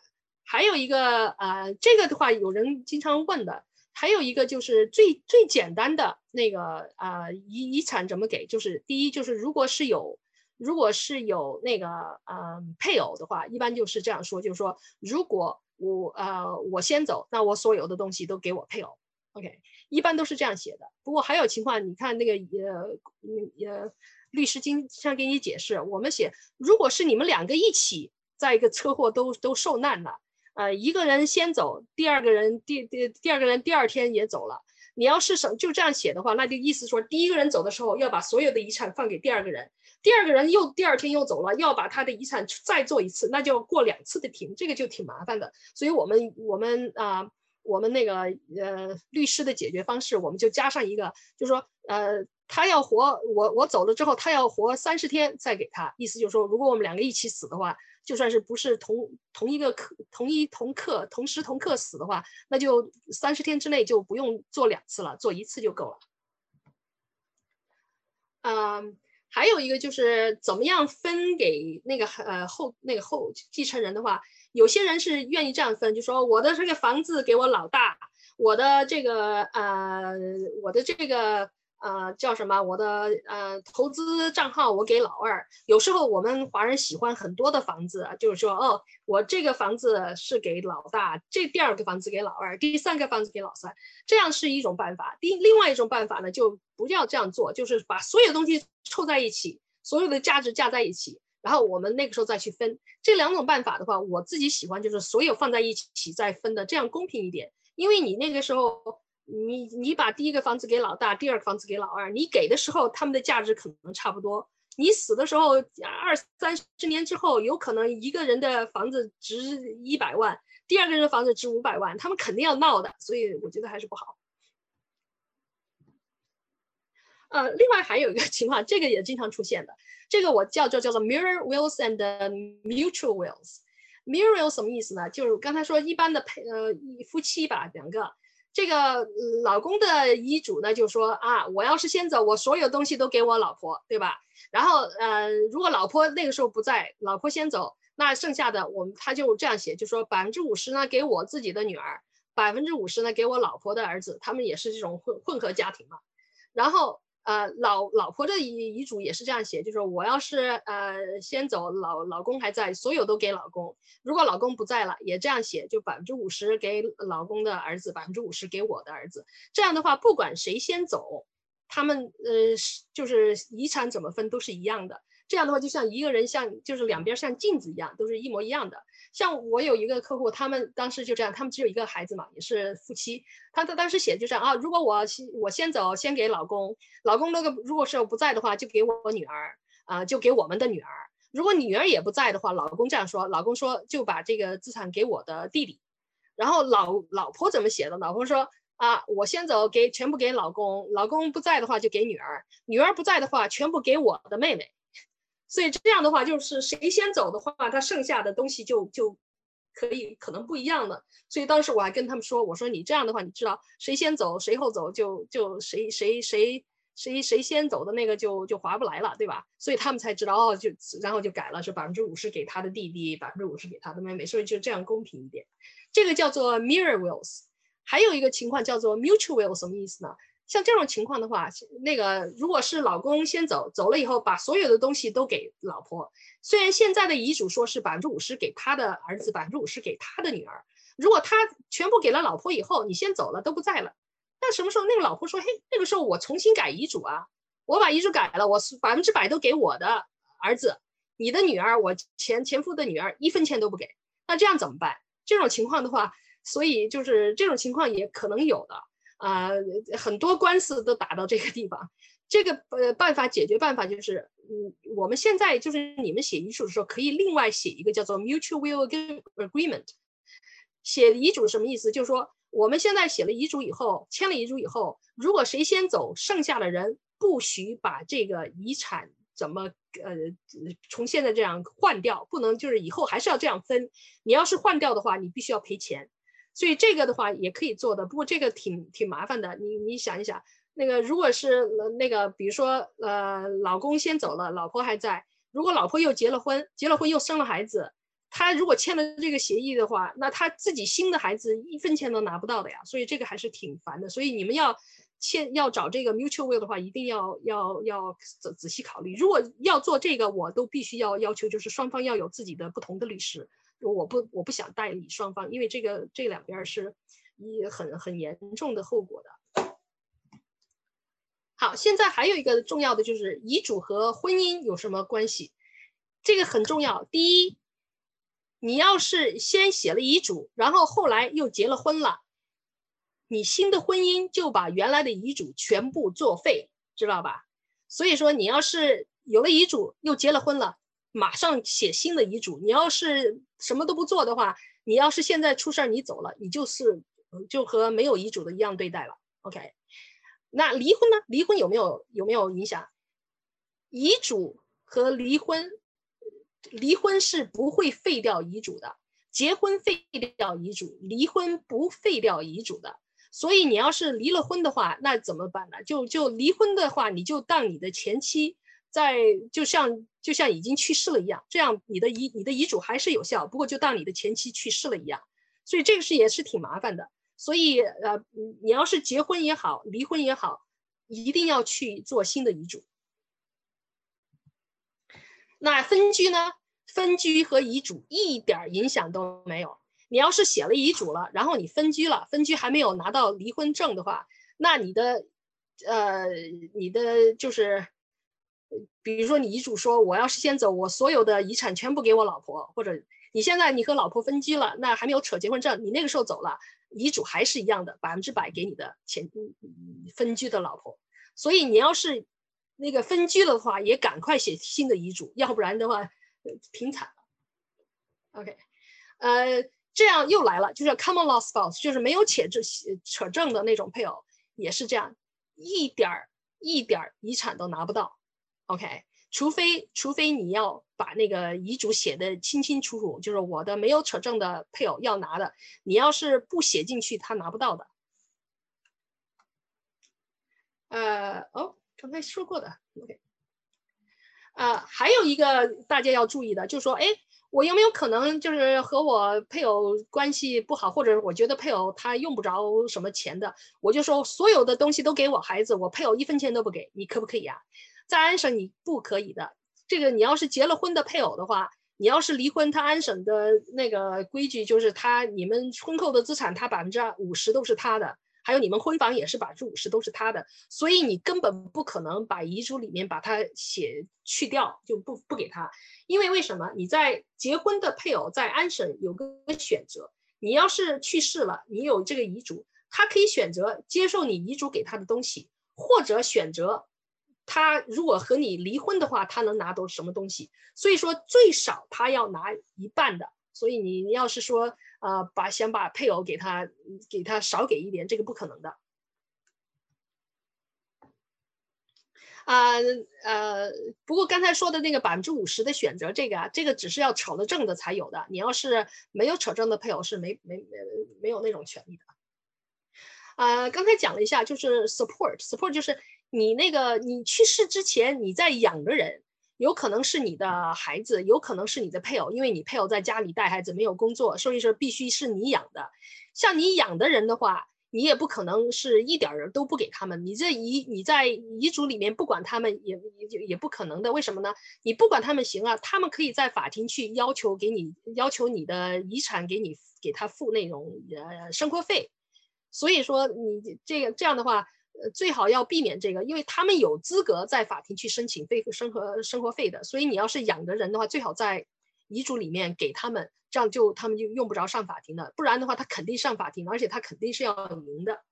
Speaker 2: 还有一个啊，这个的话有人经常问的，还有一个就是最最简单的那个啊遗遗产怎么给？就是第一就是如果是有。如果是有那个嗯配偶的话，一般就是这样说，就是说，如果我呃我先走，那我所有的东西都给我配偶，OK，一般都是这样写的。不过还有情况，你看那个呃呃律师经常给你解释，我们写，如果是你们两个一起在一个车祸都都受难了，呃一个人先走，第二个人第第第二个人第二天也走了，你要是什就这样写的话，那就意思说第一个人走的时候要把所有的遗产放给第二个人。第二个人又第二天又走了，要把他的遗产再做一次，那就过两次的庭，这个就挺麻烦的。所以，我们我们啊，我们那个呃律师的解决方式，我们就加上一个，就是说，呃，他要活，我我走了之后，他要活三十天再给他。意思就是说，如果我们两个一起死的话，就算是不是同同一个课、同一同课、同时同课死的话，那就三十天之内就不用做两次了，做一次就够了。嗯。还有一个就是怎么样分给那个呃后那个后继承人的话，有些人是愿意这样分，就说我的这个房子给我老大，我的这个呃我的这个呃，叫什么？我的呃投资账号我给老二。有时候我们华人喜欢很多的房子，就是说，哦，我这个房子是给老大，这第二个房子给老二，第三个房子给老三，这样是一种办法。第另外一种办法呢，就不要这样做，就是把所有东西凑在一起，所有的价值加在一起，然后我们那个时候再去分。这两种办法的话，我自己喜欢就是所有放在一起再分的，这样公平一点。因为你那个时候。你你把第一个房子给老大，第二个房子给老二，你给的时候他们的价值可能差不多。你死的时候二三十年之后，有可能一个人的房子值一百万，第二个人的房子值五百万，他们肯定要闹的。所以我觉得还是不好。呃，另外还有一个 情况，这个也经常出现的，这个我叫做叫做 mirror wills and mutual wills。mirror will 什么意思呢？就是刚才说一般的配呃夫妻吧，两个。这个老公的遗嘱呢，就说啊，我要是先走，我所有东西都给我老婆，对吧？然后，呃，如果老婆那个时候不在，老婆先走，那剩下的我们他就这样写，就说百分之五十呢给我自己的女儿，百分之五十呢给我老婆的儿子，他们也是这种混混合家庭嘛。然后。呃，老老婆的遗遗嘱也是这样写，就是我要是呃先走，老老公还在，所有都给老公。如果老公不在了，也这样写，就百分之五十给老公的儿子，百分之五十给我的儿子。这样的话，不管谁先走，他们呃就是遗产怎么分都是一样的。这样的话，就像一个人像就是两边像镜子一样，都是一模一样的。像我有一个客户，他们当时就这样，他们只有一个孩子嘛，也是夫妻。他他当时写就这样啊，如果我先我先走，先给老公，老公那个如果是不在的话，就给我女儿啊，就给我们的女儿。如果女儿也不在的话，老公这样说，老公说就把这个资产给我的弟弟。然后老老婆怎么写的？老婆说啊，我先走，给全部给老公，老公不在的话就给女儿，女儿不在的话全部给我的妹妹。所以这样的话，就是谁先走的话，他剩下的东西就就可以可能不一样了。所以当时我还跟他们说，我说你这样的话，你知道谁先走谁后走，就就谁谁谁谁谁先走的那个就就划不来了，对吧？所以他们才知道哦，就然后就改了，是百分之五十给他的弟弟，百分之五十给他的妹妹，所以就这样公平一点。这个叫做 mirror wills。还有一个情况叫做 mutual will，什么意思呢？像这种情况的话，那个如果是老公先走，走了以后把所有的东西都给老婆，虽然现在的遗嘱说是百分之五十给他的儿子，百分之五十给他的女儿，如果他全部给了老婆以后，你先走了都不在了，那什么时候那个老婆说，嘿，那个时候我重新改遗嘱啊，我把遗嘱改了，我是百分之百都给我的儿子，你的女儿，我前前夫的女儿一分钱都不给，那这样怎么办？这种情况的话，所以就是这种情况也可能有的。啊，很多官司都打到这个地方。这个呃办法解决办法就是，嗯，我们现在就是你们写遗嘱的时候，可以另外写一个叫做 mutual will agreement。写遗嘱什么意思？就是说我们现在写了遗嘱以后，签了遗嘱以后，如果谁先走，剩下的人不许把这个遗产怎么呃从现在这样换掉，不能就是以后还是要这样分。你要是换掉的话，你必须要赔钱。所以这个的话也可以做的，不过这个挺挺麻烦的。你你想一想，那个如果是那个，比如说呃，老公先走了，老婆还在，如果老婆又结了婚，结了婚又生了孩子，他如果签了这个协议的话，那他自己新的孩子一分钱都拿不到的呀。所以这个还是挺烦的。所以你们要签要找这个 mutual will 的话，一定要要要仔仔细考虑。如果要做这个，我都必须要要求就是双方要有自己的不同的律师。我不我不想代理双方，因为这个这两边是一很很严重的后果的。好，现在还有一个重要的就是遗嘱和婚姻有什么关系？这个很重要。第一，你要是先写了遗嘱，然后后来又结了婚了，你新的婚姻就把原来的遗嘱全部作废，知道吧？所以说，你要是有了遗嘱又结了婚了。马上写新的遗嘱。你要是什么都不做的话，你要是现在出事儿你走了，你就是就和没有遗嘱的一样对待了。OK，那离婚呢？离婚有没有有没有影响？遗嘱和离婚，离婚是不会废掉遗嘱的，结婚废掉遗嘱，离婚不废掉遗嘱的。所以你要是离了婚的话，那怎么办呢？就就离婚的话，你就当你的前妻。在就像就像已经去世了一样，这样你的遗你的遗嘱还是有效，不过就当你的前妻去世了一样，所以这个是也是挺麻烦的。所以呃，你要是结婚也好，离婚也好，一定要去做新的遗嘱。那分居呢？分居和遗嘱一点影响都没有。你要是写了遗嘱了，然后你分居了，分居还没有拿到离婚证的话，那你的，呃，你的就是，比如说你遗嘱说我要是先走，我所有的遗产全部给我老婆，或者你现在你和老婆分居了，那还没有扯结婚证，你那个时候走了，遗嘱还是一样的，百分之百给你的前分居的老婆。所以你要是那个分居了的话，也赶快写新的遗嘱，要不然的话，挺惨了。OK，呃。这样又来了，就是 common law spouse，就是没有扯证扯证的那种配偶，也是这样，一点儿一点儿遗产都拿不到。OK，除非除非你要把那个遗嘱写的清清楚楚，就是我的没有扯证的配偶要拿的，你要是不写进去，他拿不到的。呃，哦，刚才说过的，OK，呃，还有一个大家要注意的，就是说，哎。我有没有可能就是和我配偶关系不好，或者我觉得配偶他用不着什么钱的，我就说所有的东西都给我孩子，我配偶一分钱都不给你，可不可以啊？在安省你不可以的。这个你要是结了婚的配偶的话，你要是离婚，他安省的那个规矩就是他你们婚后的资产，他百分之五十都是他的。还有你们婚房也是百分之五十都是他的，所以你根本不可能把遗嘱里面把它写去掉，就不不给他，因为为什么？你在结婚的配偶在安省有个选择，你要是去世了，你有这个遗嘱，他可以选择接受你遗嘱给他的东西，或者选择他如果和你离婚的话，他能拿到什么东西？所以说最少他要拿一半的，所以你你要是说。啊，把想把配偶给他给他少给一点，这个不可能的。啊呃，不过刚才说的那个百分之五十的选择，这个啊，这个只是要扯了证的才有的。你要是没有扯证的配偶是没没没没有那种权利的。啊，刚才讲了一下，就是 support，support 就是你那个你去世之前你在养的人。有可能是你的孩子，有可能是你的配偶，因为你配偶在家里带孩子，没有工作，所以说必须是你养的。像你养的人的话，你也不可能是一点儿都不给他们。你这遗你在遗嘱里面不管他们，也也也不可能的。为什么呢？你不管他们行啊，他们可以在法庭去要求给你要求你的遗产给你给他付那种呃生活费。所以说你这个这样的话。呃，最好要避免这个，因为他们有资格在法庭去申请费生活生活费的，所以你要是养的人的话，最好在遗嘱里面给他们，这样就他们就用不着上法庭了。不然的话，他肯定上法庭，而且他肯定是要赢的。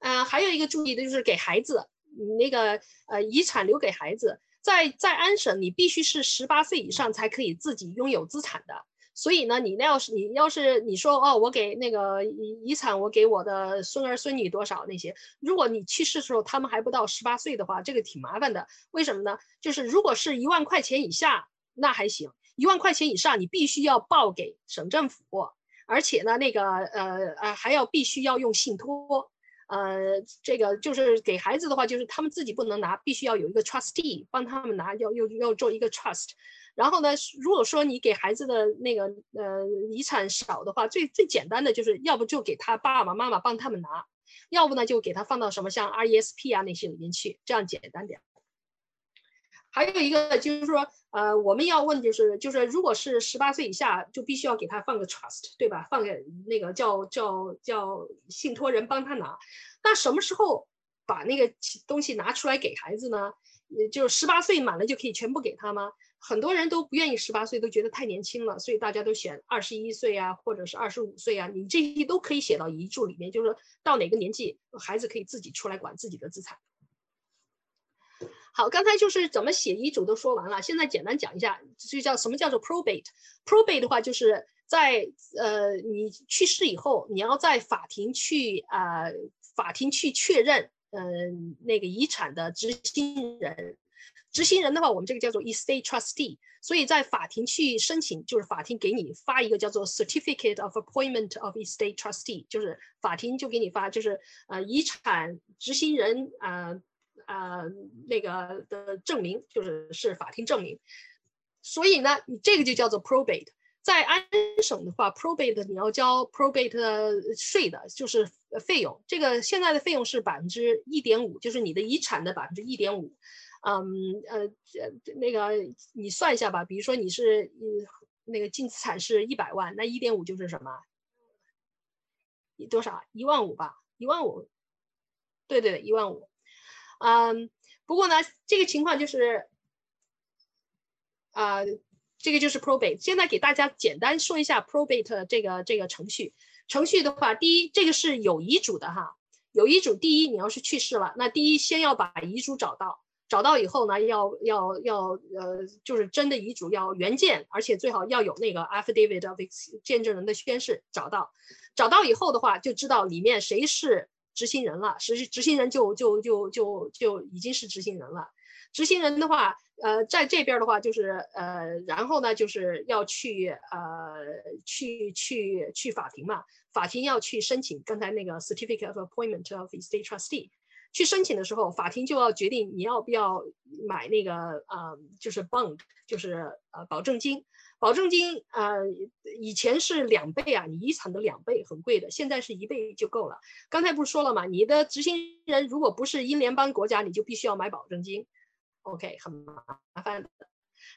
Speaker 2: 呃，还有一个注意的就是给孩子，你那个呃遗产留给孩子，在在安省你必须是十八岁以上才可以自己拥有资产的。所以呢，你那要是你要是你说哦，我给那个遗遗产，我给我的孙儿孙女多少那些，如果你去世的时候他们还不到十八岁的话，这个挺麻烦的。为什么呢？就是如果是一万块钱以下，那还行；一万块钱以上，你必须要报给省政府，而且呢，那个呃呃还要必须要用信托。呃，这个就是给孩子的话，就是他们自己不能拿，必须要有一个 trustee 帮他们拿，要要要做一个 trust。然后呢，如果说你给孩子的那个呃遗产少的话，最最简单的就是要不就给他爸爸妈妈帮他们拿，要不呢就给他放到什么像 RESP 啊那些里面去，这样简单点。还有一个就是说，呃，我们要问就是就是如果是十八岁以下，就必须要给他放个 trust，对吧？放个那个叫叫叫信托人帮他拿。那什么时候把那个东西拿出来给孩子呢？也就十八岁满了就可以全部给他吗？很多人都不愿意十八岁，都觉得太年轻了，所以大家都选二十一岁啊，或者是二十五岁啊。你这些都可以写到遗嘱里面，就是说到哪个年纪，孩子可以自己出来管自己的资产。好，刚才就是怎么写遗嘱都说完了，现在简单讲一下，就叫什么叫做 probate。probate 的话，就是在呃你去世以后，你要在法庭去啊，法庭去确认，嗯，那个遗产的执行人。执行人的话，我们这个叫做 estate trustee。所以在法庭去申请，就是法庭给你发一个叫做 certificate of appointment of estate trustee，就是法庭就给你发，就是呃遗产执行人啊。啊，那个的证明就是是法庭证明，所以呢，你这个就叫做 probate。在安省的话，probate 你要交 probate 税的，就是费用，这个现在的费用是百分之一点五，就是你的遗产的百分之一点五。嗯呃这那个你算一下吧，比如说你是嗯那个净资产是一百万，那一点五就是什么？多少？一万五吧，一万五。对对对，一万五。嗯，不过呢，这个情况就是啊。这个就是 probate。现在给大家简单说一下 probate 这个这个程序。程序的话，第一，这个是有遗嘱的哈。有遗嘱，第一，你要是去世了，那第一先要把遗嘱找到，找到以后呢，要要要呃，就是真的遗嘱要原件，而且最好要有那个 affidavit of 见证人的宣誓。找到，找到以后的话，就知道里面谁是执行人了。实执行人就就就就就已经是执行人了。执行人的话。呃，在这边的话就是呃，然后呢就是要去呃去去去法庭嘛，法庭要去申请刚才那个 certificate of appointment of estate trustee，去申请的时候，法庭就要决定你要不要买那个呃就是 bond，就是呃保证金，保证金呃以前是两倍啊，你遗产的两倍很贵的，现在是一倍就够了。刚才不是说了嘛，你的执行人如果不是英联邦国家，你就必须要买保证金。OK，很麻烦的。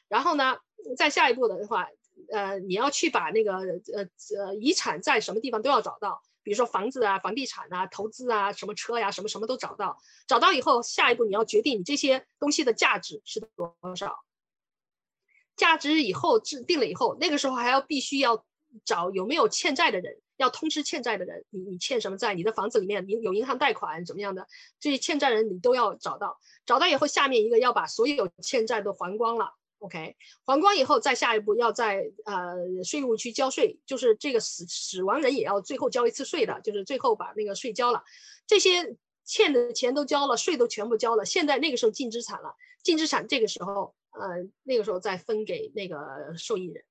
Speaker 2: 然后呢，再下一步的话，呃，你要去把那个呃呃遗产在什么地方都要找到，比如说房子啊、房地产啊、投资啊、什么车呀、什么什么都找到。找到以后，下一步你要决定你这些东西的价值是多少。价值以后制定了以后，那个时候还要必须要找有没有欠债的人。要通知欠债的人，你你欠什么债？你的房子里面有有银行贷款怎么样的？这些欠债人你都要找到，找到以后，下面一个要把所有欠债都还光了。OK，还光以后，再下一步要在呃税务局交税，就是这个死死亡人也要最后交一次税的，就是最后把那个税交了，这些欠的钱都交了，税都全部交了，现在那个时候净资产了，净资产这个时候呃那个时候再分给那个受益人。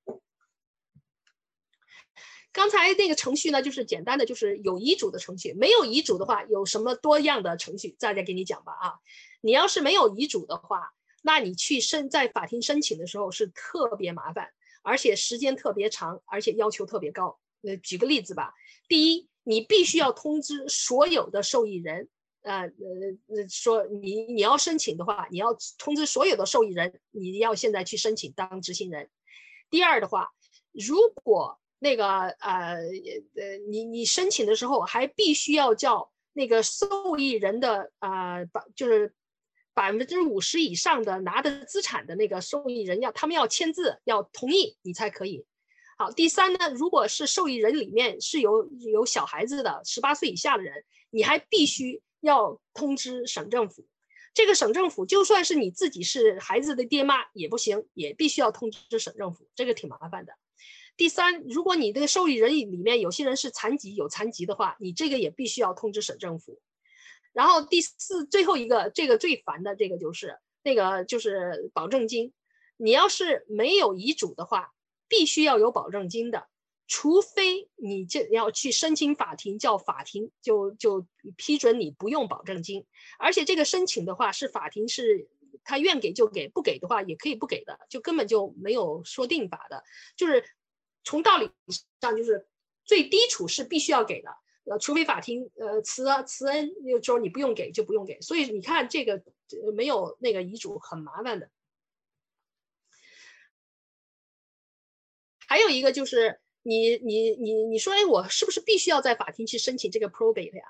Speaker 2: 刚才那个程序呢，就是简单的，就是有遗嘱的程序。没有遗嘱的话，有什么多样的程序？再再给你讲吧啊。你要是没有遗嘱的话，那你去申在法庭申请的时候是特别麻烦，而且时间特别长，而且要求特别高。呃，举个例子吧。第一，你必须要通知所有的受益人，呃呃，说你你要申请的话，你要通知所有的受益人，你要现在去申请当执行人。第二的话，如果那个呃呃，你你申请的时候还必须要叫那个受益人的啊，百就是百分之五十以上的拿的资产的那个受益人要他们要签字要同意你才可以。好，第三呢，如果是受益人里面是有有小孩子的十八岁以下的人，你还必须要通知省政府。这个省政府就算是你自己是孩子的爹妈也不行，也必须要通知省政府，这个挺麻烦的。第三，如果你这个受益人里面有些人是残疾，有残疾的话，你这个也必须要通知省政府。然后第四，最后一个，这个最烦的这个就是那个就是保证金。你要是没有遗嘱的话，必须要有保证金的，除非你这要去申请法庭，叫法庭就就批准你不用保证金。而且这个申请的话，是法庭是他愿给就给，不给的话也可以不给的，就根本就没有说定法的，就是。从道理上就是最低处是必须要给的，呃，除非法庭呃慈慈恩，就说你不用给就不用给。所以你看这个没有那个遗嘱很麻烦的。还有一个就是你你你你说哎，我是不是必须要在法庭去申请这个 probate 呀？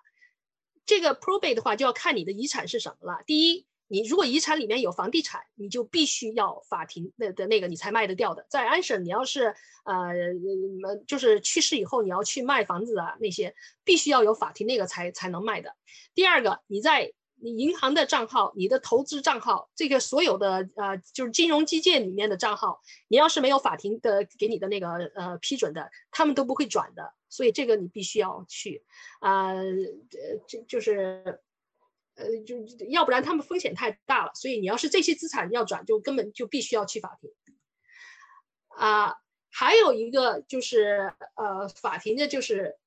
Speaker 2: 这个 probate 的话就要看你的遗产是什么了。第一。你如果遗产里面有房地产，你就必须要法庭的的那个你才卖得掉的。在安省，你要是呃就是去世以后你要去卖房子啊那些，必须要有法庭那个才才能卖的。第二个，你在你银行的账号、你的投资账号，这个所有的呃就是金融基建里面的账号，你要是没有法庭的给你的那个呃批准的，他们都不会转的。所以这个你必须要去啊，呃这就是。呃，就要不然他们风险太大了，所以你要是这些资产要转，就根本就必须要去法庭。啊，还有一个就是呃，法庭的就是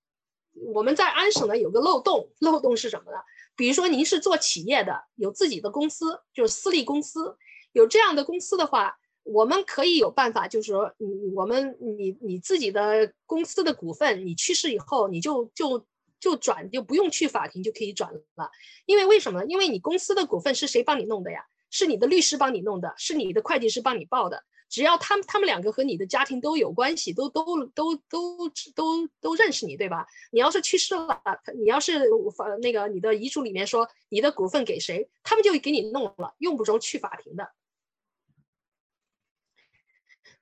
Speaker 2: 我们在安省呢有个漏洞，漏洞是什么呢？比如说您是做企业的，有自己的公司，就是私立公司，有这样的公司的话，我们可以有办法，就是说，你我们你你自己的公司的股份，你去世以后，你就就。就转就不用去法庭就可以转了。因为为什么？因为你公司的股份是谁帮你弄的呀？是你的律师帮你弄的，是你的会计师帮你报的。只要他们他们两个和你的家庭都有关系，都都都都都都认识你，对吧？你要是去世了，你要是法那个你的遗嘱里面说你的股份给谁，他们就给你弄了，用不着去法庭的。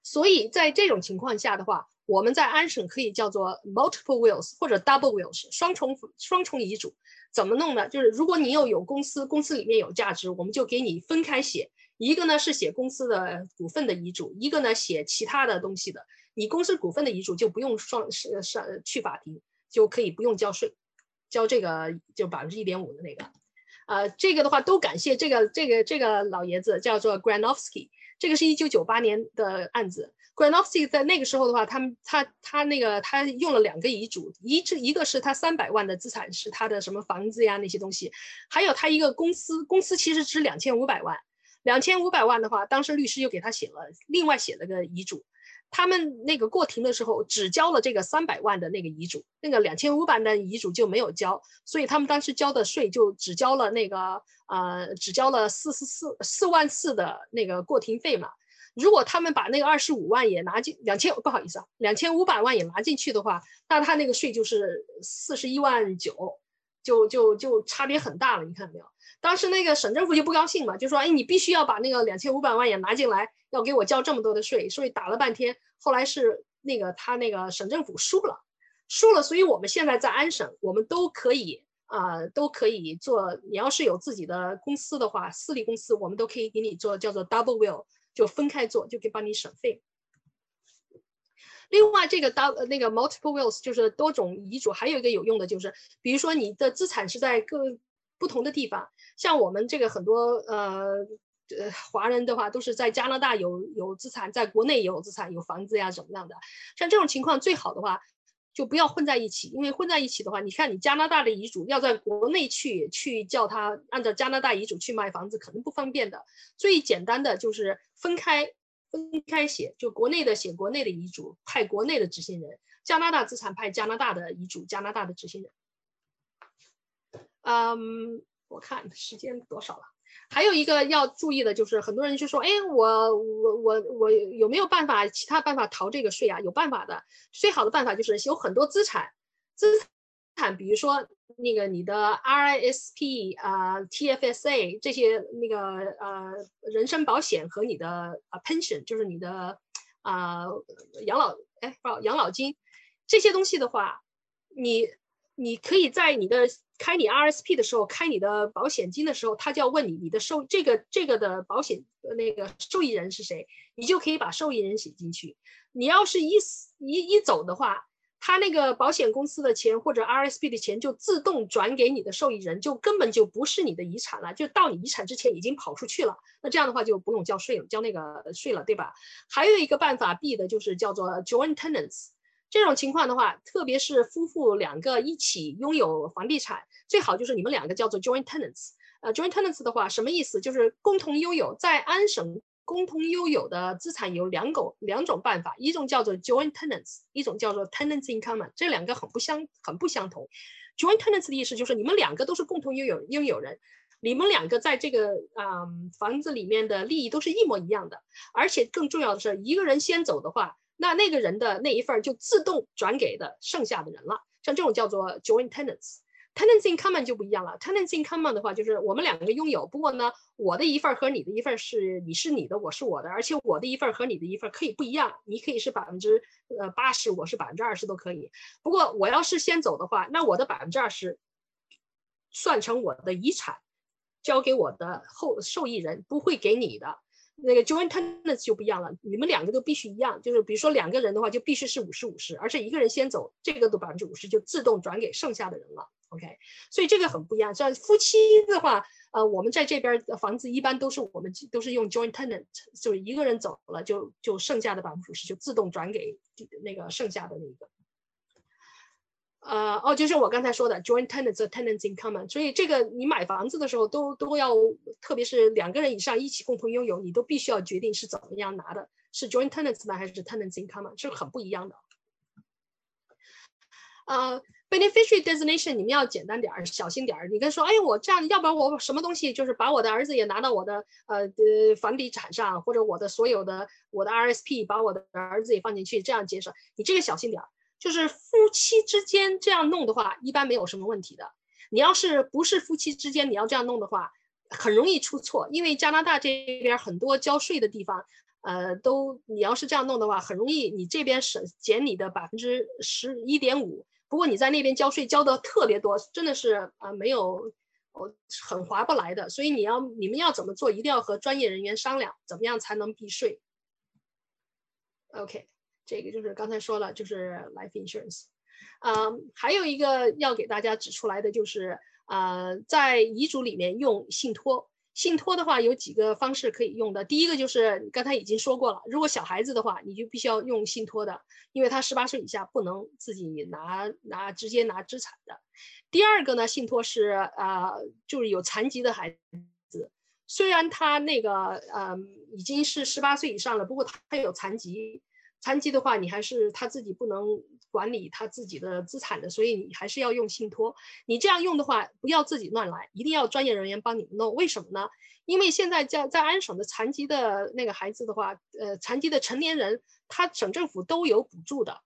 Speaker 2: 所以在这种情况下的话，我们在安省可以叫做 multiple wills 或者 double wills 双重双重遗嘱。怎么弄呢？就是如果你又有公司，公司里面有价值，我们就给你分开写。一个呢是写公司的股份的遗嘱，一个呢写其他的东西的。你公司股份的遗嘱就不用双是上去法庭，就可以不用交税，交这个就百分之一点五的那个。呃，这个的话都感谢这个这个这个老爷子叫做 Granovsky，这个是一九九八年的案子。Granovsky 在那个时候的话，他们他他那个他用了两个遗嘱，一这一个是他三百万的资产是他的什么房子呀那些东西，还有他一个公司，公司其实值两千五百万。两千五百万的话，当时律师又给他写了另外写了个遗嘱，他们那个过庭的时候只交了这个三百万的那个遗嘱，那个两千五百万的遗嘱就没有交，所以他们当时交的税就只交了那个呃只交了四十四四万四的那个过庭费嘛。如果他们把那个二十五万也拿进两千不好意思啊，两千五百万也拿进去的话，那他那个税就是四十一万九，就就就差别很大了，你看到没有？当时那个省政府就不高兴嘛，就说：“哎，你必须要把那个两千五百万也拿进来，要给我交这么多的税。”所以打了半天，后来是那个他那个省政府输了，输了。所以我们现在在安省，我们都可以啊，都可以做。你要是有自己的公司的话，私立公司，我们都可以给你做叫做 double will，就分开做，就可以帮你省费。另外，这个 double 那个 multiple wills 就是多种遗嘱，还有一个有用的就是，比如说你的资产是在各不同的地方。像我们这个很多呃呃华人的话，都是在加拿大有有资产，在国内也有资产，有房子呀怎么样的。像这种情况最好的话，就不要混在一起，因为混在一起的话，你看你加拿大的遗嘱要在国内去去叫他按照加拿大遗嘱去卖房子，可能不方便的。最简单的就是分开分开写，就国内的写国内的遗嘱，派国内的执行人；加拿大资产派加拿大的遗嘱，加拿大的执行人。嗯。我看时间多少了？还有一个要注意的就是，很多人就说：“哎，我我我我有没有办法其他办法逃这个税啊？”有办法的，最好的办法就是有很多资产，资产，比如说那个你的 RISP 啊、TFSA 这些那个呃人身保险和你的啊 pension，就是你的啊养老哎不养老金这些东西的话，你你可以在你的。开你 RSP 的时候，开你的保险金的时候，他就要问你你的受这个这个的保险那个受益人是谁，你就可以把受益人写进去。你要是一死一一走的话，他那个保险公司的钱或者 RSP 的钱就自动转给你的受益人，就根本就不是你的遗产了，就到你遗产之前已经跑出去了。那这样的话就不用交税了，交那个税了，对吧？还有一个办法避的就是叫做 joint tenants。这种情况的话，特别是夫妇两个一起拥有房地产，最好就是你们两个叫做 joint tenants。呃，joint tenants 的话，什么意思？就是共同拥有。在安省，共同拥有的资产有两种两种办法，一种叫做 joint tenants，一种叫做 tenants in common。这两个很不相很不相同。joint tenants 的意思就是你们两个都是共同拥有拥有人，你们两个在这个啊房子里面的利益都是一模一样的，而且更重要的是，一个人先走的话。那那个人的那一份就自动转给的剩下的人了，像这种叫做 joint tenants。Tenancy in common 就不一样了。tenancy in common 的话，就是我们两个拥有，不过呢，我的一份和你的一份是你是你的，我是我的，而且我的一份和你的一份可以不一样，你可以是百分之呃八十，我是百分之二十都可以。不过我要是先走的话，那我的百分之二十算成我的遗产，交给我的后受益人，不会给你的。那个 joint tenants 就不一样了，你们两个都必须一样，就是比如说两个人的话，就必须是五十五十，而且一个人先走，这个都百分之五十就自动转给剩下的人了。OK，所以这个很不一样。像夫妻的话，呃，我们在这边的房子一般都是我们都是用 joint tenant，就是一个人走了，就就剩下的百分之五十就自动转给那个剩下的那个。呃哦，就是我刚才说的 joint tenants tenants in common，所以这个你买房子的时候都都要，特别是两个人以上一起共同拥有，你都必须要决定是怎么样拿的，是 joint tenants 呢还是 tenants in common，是很不一样的。呃 beneficiary designation 你们要简单点儿，小心点儿。你跟说，哎，我这样，要不然我什么东西就是把我的儿子也拿到我的呃呃房地产上，或者我的所有的我的 RSP 把我的儿子也放进去，这样节省。你这个小心点儿。就是夫妻之间这样弄的话，一般没有什么问题的。你要是不是夫妻之间，你要这样弄的话，很容易出错。因为加拿大这边很多交税的地方。呃，都你要是这样弄的话，很容易你这边省减你的百分之十一点五。不过你在那边交税交的特别多，真的是啊没有，哦很划不来的。所以你要你们要怎么做，一定要和专业人员商量，怎么样才能避税。OK，这个就是刚才说了，就是 life insurance。嗯，还有一个要给大家指出来的就是，呃，在遗嘱里面用信托。信托的话有几个方式可以用的。第一个就是刚才已经说过了，如果小孩子的话，你就必须要用信托的，因为他十八岁以下不能自己拿拿直接拿资产的。第二个呢，信托是啊，就是有残疾的孩子，虽然他那个呃已经是十八岁以上了，不过他有残疾。残疾的话，你还是他自己不能管理他自己的资产的，所以你还是要用信托。你这样用的话，不要自己乱来，一定要专业人员帮你弄。为什么呢？因为现在在在安省的残疾的那个孩子的话，呃，残疾的成年人，他省政府都有补助的。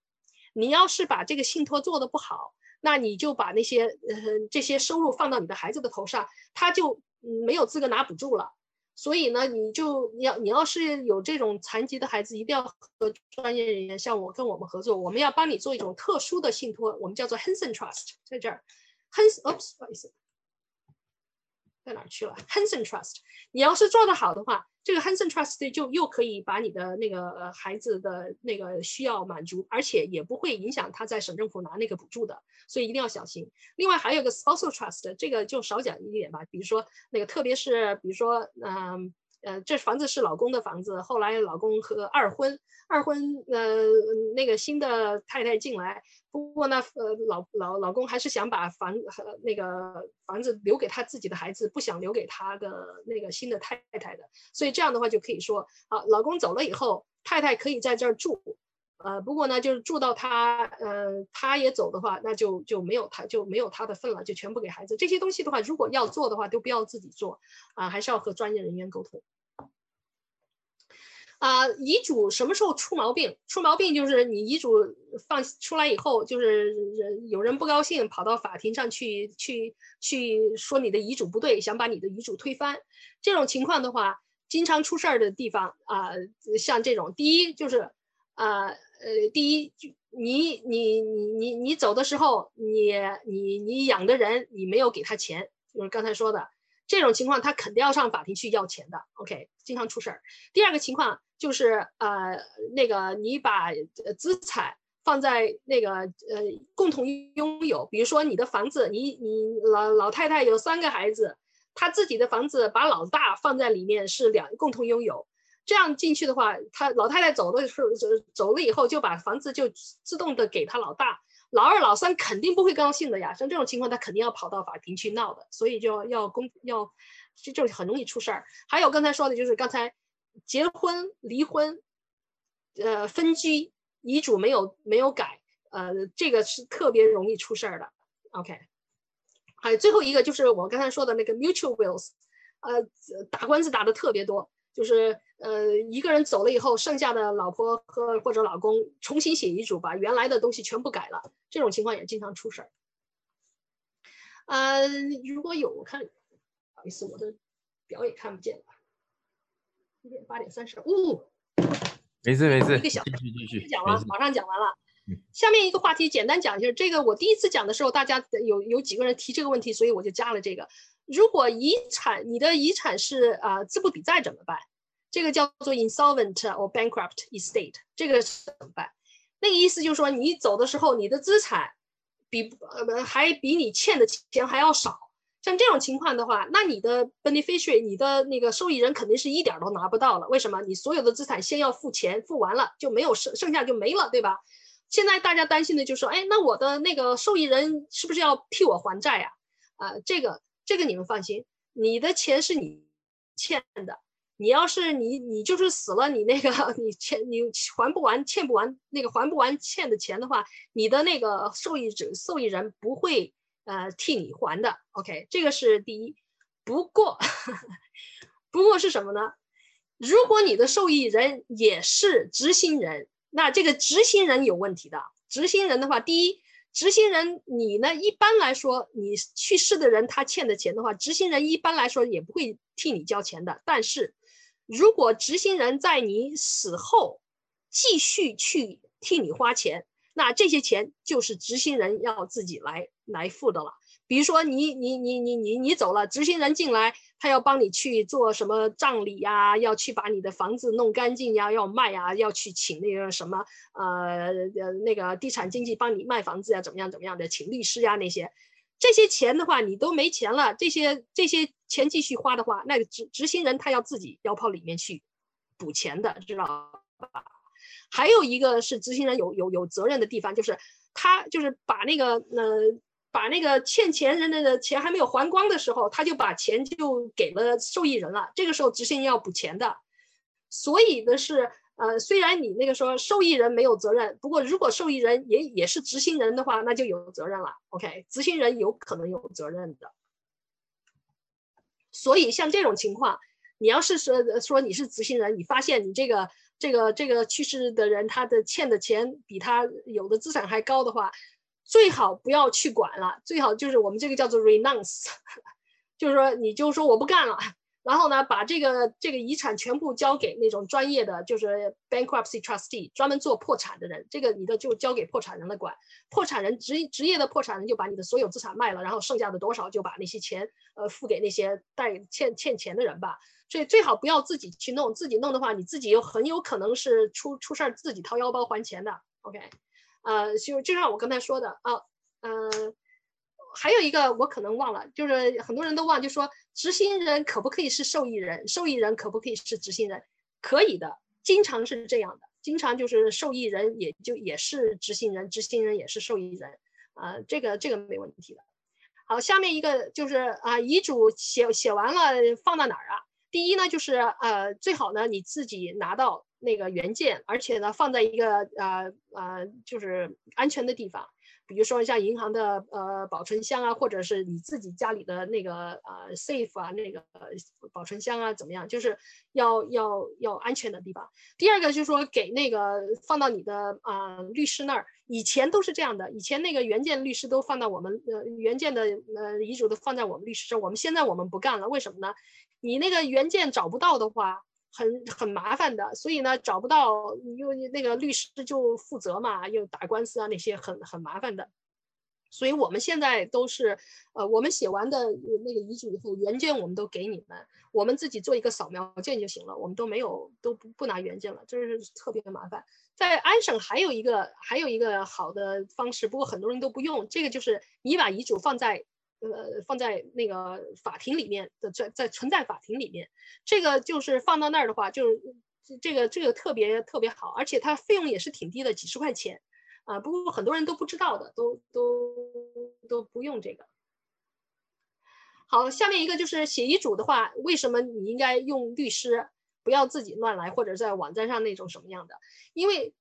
Speaker 2: 你要是把这个信托做的不好，那你就把那些呃这些收入放到你的孩子的头上，他就没有资格拿补助了。所以呢，你就你要你要是有这种残疾的孩子，一定要和专业人员像我跟我们合作，我们要帮你做一种特殊的信托，我们叫做 Hansen Trust，在这儿，Hens，oops，不好意思。在哪去了？Hanson Trust，你要是做得好的话，这个 Hanson Trust 就又可以把你的那个孩子的那个需要满足，而且也不会影响他在省政府拿那个补助的，所以一定要小心。另外还有个 Sponsor Trust，这个就少讲一点吧，比如说那个，特别是比如说，嗯。呃，这房子是老公的房子，后来老公和二婚，二婚，呃，那个新的太太进来，不过呢，呃，老老老公还是想把房和那个房子留给他自己的孩子，不想留给他的那个新的太太的，所以这样的话就可以说，啊，老公走了以后，太太可以在这儿住。呃，不过呢，就是住到他，呃，他也走的话，那就就没有他就没有他的份了，就全部给孩子。这些东西的话，如果要做的话，都不要自己做，啊，还是要和专业人员沟通。啊，遗嘱什么时候出毛病？出毛病就是你遗嘱放出来以后，就是人有人不高兴，跑到法庭上去去去说你的遗嘱不对，想把你的遗嘱推翻。这种情况的话，经常出事儿的地方啊，像这种，第一就是啊。呃，第一，就你你你你你走的时候，你你你养的人，你没有给他钱，就是刚才说的这种情况，他肯定要上法庭去要钱的。OK，经常出事儿。第二个情况就是呃，那个你把资产放在那个呃共同拥有，比如说你的房子，你你老老太太有三个孩子，她自己的房子把老大放在里面是两共同拥有。这样进去的话，他老太太走的时候走走了以后，就把房子就自动的给他老大，老二老三肯定不会高兴的呀。像这种情况，他肯定要跑到法庭去闹的，所以就要公要这就很容易出事儿。还有刚才说的就是刚才结婚、离婚、呃分居、遗嘱没有没有改，呃这个是特别容易出事儿的。OK，还有最后一个就是我刚才说的那个 mutual wills，呃打官司打的特别多。就是呃，一个人走了以后，剩下的老婆和或者老公重新写遗嘱，把原来的东西全部改了，这种情况也经常出事儿。呃，如果有我看，不好意思，我的表也看不见了。八点三十五，
Speaker 1: 没事没事，
Speaker 2: 一个小
Speaker 1: 继续继续
Speaker 2: 讲完，马上讲完了。下面一个话题简单讲一下，这个我第一次讲的时候，大家有有几个人提这个问题，所以我就加了这个。如果遗产你的遗产是啊资不抵债怎么办？这个叫做 insolvent or bankrupt estate，这个怎么办？那个意思就是说你走的时候你的资产比呃还比你欠的钱还要少。像这种情况的话，那你的 beneficiary 你的那个受益人肯定是一点都拿不到了。为什么？你所有的资产先要付钱，付完了就没有剩剩下就没了，对吧？现在大家担心的就是说，哎，那我的那个受益人是不是要替我还债呀？啊，这个。这个你们放心，你的钱是你欠的，你要是你你就是死了，你那个你欠你还不完欠不完那个还不完欠的钱的话，你的那个受益者受益人不会呃替你还的。OK，这个是第一。不过 不过是什么呢？如果你的受益人也是执行人，那这个执行人有问题的。执行人的话，第一，执行人你呢一般来说，你去世的人他欠的钱的话，执行人一般来说也不会替你交钱的。但是如果执行人在你死后继续去替你花钱，那这些钱就是执行人要自己来来付的了。比如说你你你你你你走了，执行人进来，他要帮你去做什么葬礼呀，要去把你的房子弄干净呀，要卖呀，要去请那个什么呃呃那个地产经纪帮你卖房子呀，怎么样怎么样的，请律师呀那些。这些钱的话，你都没钱了，这些这些钱继续花的话，那个执执行人他要自己腰包里面去补钱的，知道吧？还有一个是执行人有有有责任的地方，就是他就是把那个呃把那个欠钱人的钱还没有还光的时候，他就把钱就给了受益人了，这个时候执行人要补钱的，所以的是。呃，虽然你那个说受益人没有责任，不过如果受益人也也是执行人的话，那就有责任了。OK，执行人有可能有责任的。所以像这种情况，你要是说说你是执行人，你发现你这个这个这个去世的人他的欠的钱比他有的资产还高的话，最好不要去管了，最好就是我们这个叫做 renounce，就是说你就说我不干了。然后呢，把这个这个遗产全部交给那种专业的，就是 bankruptcy trustee，专门做破产的人。这个你的就交给破产人来管。破产人职职业的破产人就把你的所有资产卖了，然后剩下的多少就把那些钱呃付给那些贷欠欠钱的人吧。所以最好不要自己去弄，自己弄的话，你自己又很有可能是出出事儿，自己掏腰包还钱的。OK，呃，就就像我刚才说的啊，嗯。还有一个我可能忘了，就是很多人都忘，就说执行人可不可以是受益人，受益人可不可以是执行人？可以的，经常是这样的，经常就是受益人也就也是执行人，执行人也是受益人，啊，这个这个没问题的。好，下面一个就是啊，遗嘱写写完了放到哪儿啊？第一呢，就是呃，最好呢你自己拿到那个原件，而且呢放在一个呃呃就是安全的地方。比如说像银行的呃保存箱啊，或者是你自己家里的那个呃 safe 啊，那个保存箱啊，怎么样？就是要要要安全的地方。第二个就是说给那个放到你的啊律师那儿，以前都是这样的，以前那个原件律师都放到我们呃原件的呃遗嘱都放在我们律师这儿，我们现在我们不干了，为什么呢？你那个原件找不到的话。很很麻烦的，所以呢，找不到，又那个律师就负责嘛，又打官司啊，那些很很麻烦的。所以我们现在都是，呃，我们写完的那个遗嘱以后，原件我们都给你们，我们自己做一个扫描件就行了，我们都没有都不不拿原件了，就是特别麻烦。在安省还有一个还有一个好的方式，不过很多人都不用，这个就是你把遗嘱放在。呃，放在那个法庭里面的，在在存在法庭里面，这个就是放到那儿的话，就是这个这个特别特别好，而且它费用也是挺低的，几十块钱啊。不过很多人都不知道的，都都都不用这个。好，下面一个就是写遗嘱的话，为什么你应该用律师，不要自己乱来，或者在网站上那种什么样的？因为，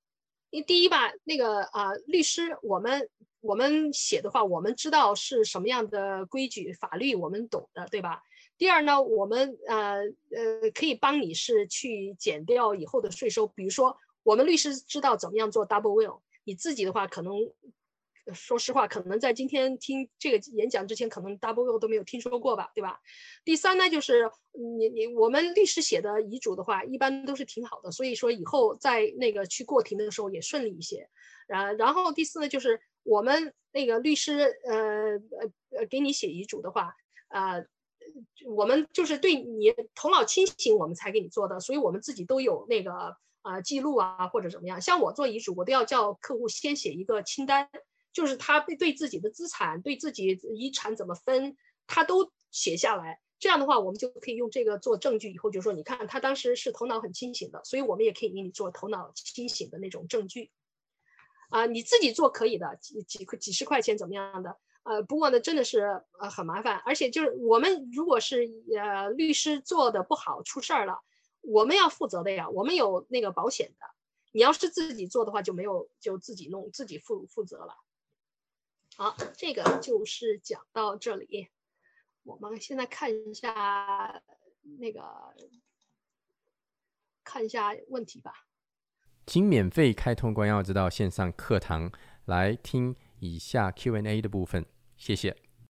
Speaker 2: 你第一吧，那个啊，律师我们。我们写的话，我们知道是什么样的规矩法律，我们懂的，对吧？第二呢，我们呃呃可以帮你是去减掉以后的税收，比如说我们律师知道怎么样做 double will，你自己的话可能。说实话，可能在今天听这个演讲之前，可能 double will 都没有听说过吧，对吧？第三呢，就是你你我们律师写的遗嘱的话，一般都是挺好的，所以说以后在那个去过庭的时候也顺利一些。然然后第四呢，就是我们那个律师呃呃呃给你写遗嘱的话，啊，我们就是对你头脑清醒，我们才给你做的，所以我们自己都有那个啊记录啊或者怎么样。像我做遗嘱，我都要叫客户先写一个清单。就是他对对自己的资产、对自己遗产怎么分，他都写下来。这样的话，我们就可以用这个做证据。以后就说，你看他当时是头脑很清醒的，所以我们也可以给你做头脑清醒的那种证据。啊，你自己做可以的，几几几十块钱怎么样的？呃，不过呢，真的是呃很麻烦，而且就是我们如果是呃律师做的不好出事儿了，我们要负责的呀，我们有那个保险的。你要是自己做的话，就没有就自己弄，自己负负责了。好，这个就是讲到这里。我们现在看一下那个，看一下问题吧。
Speaker 1: 请免费开通关耀之道线上课堂来听以下 Q&A 的部分，谢谢。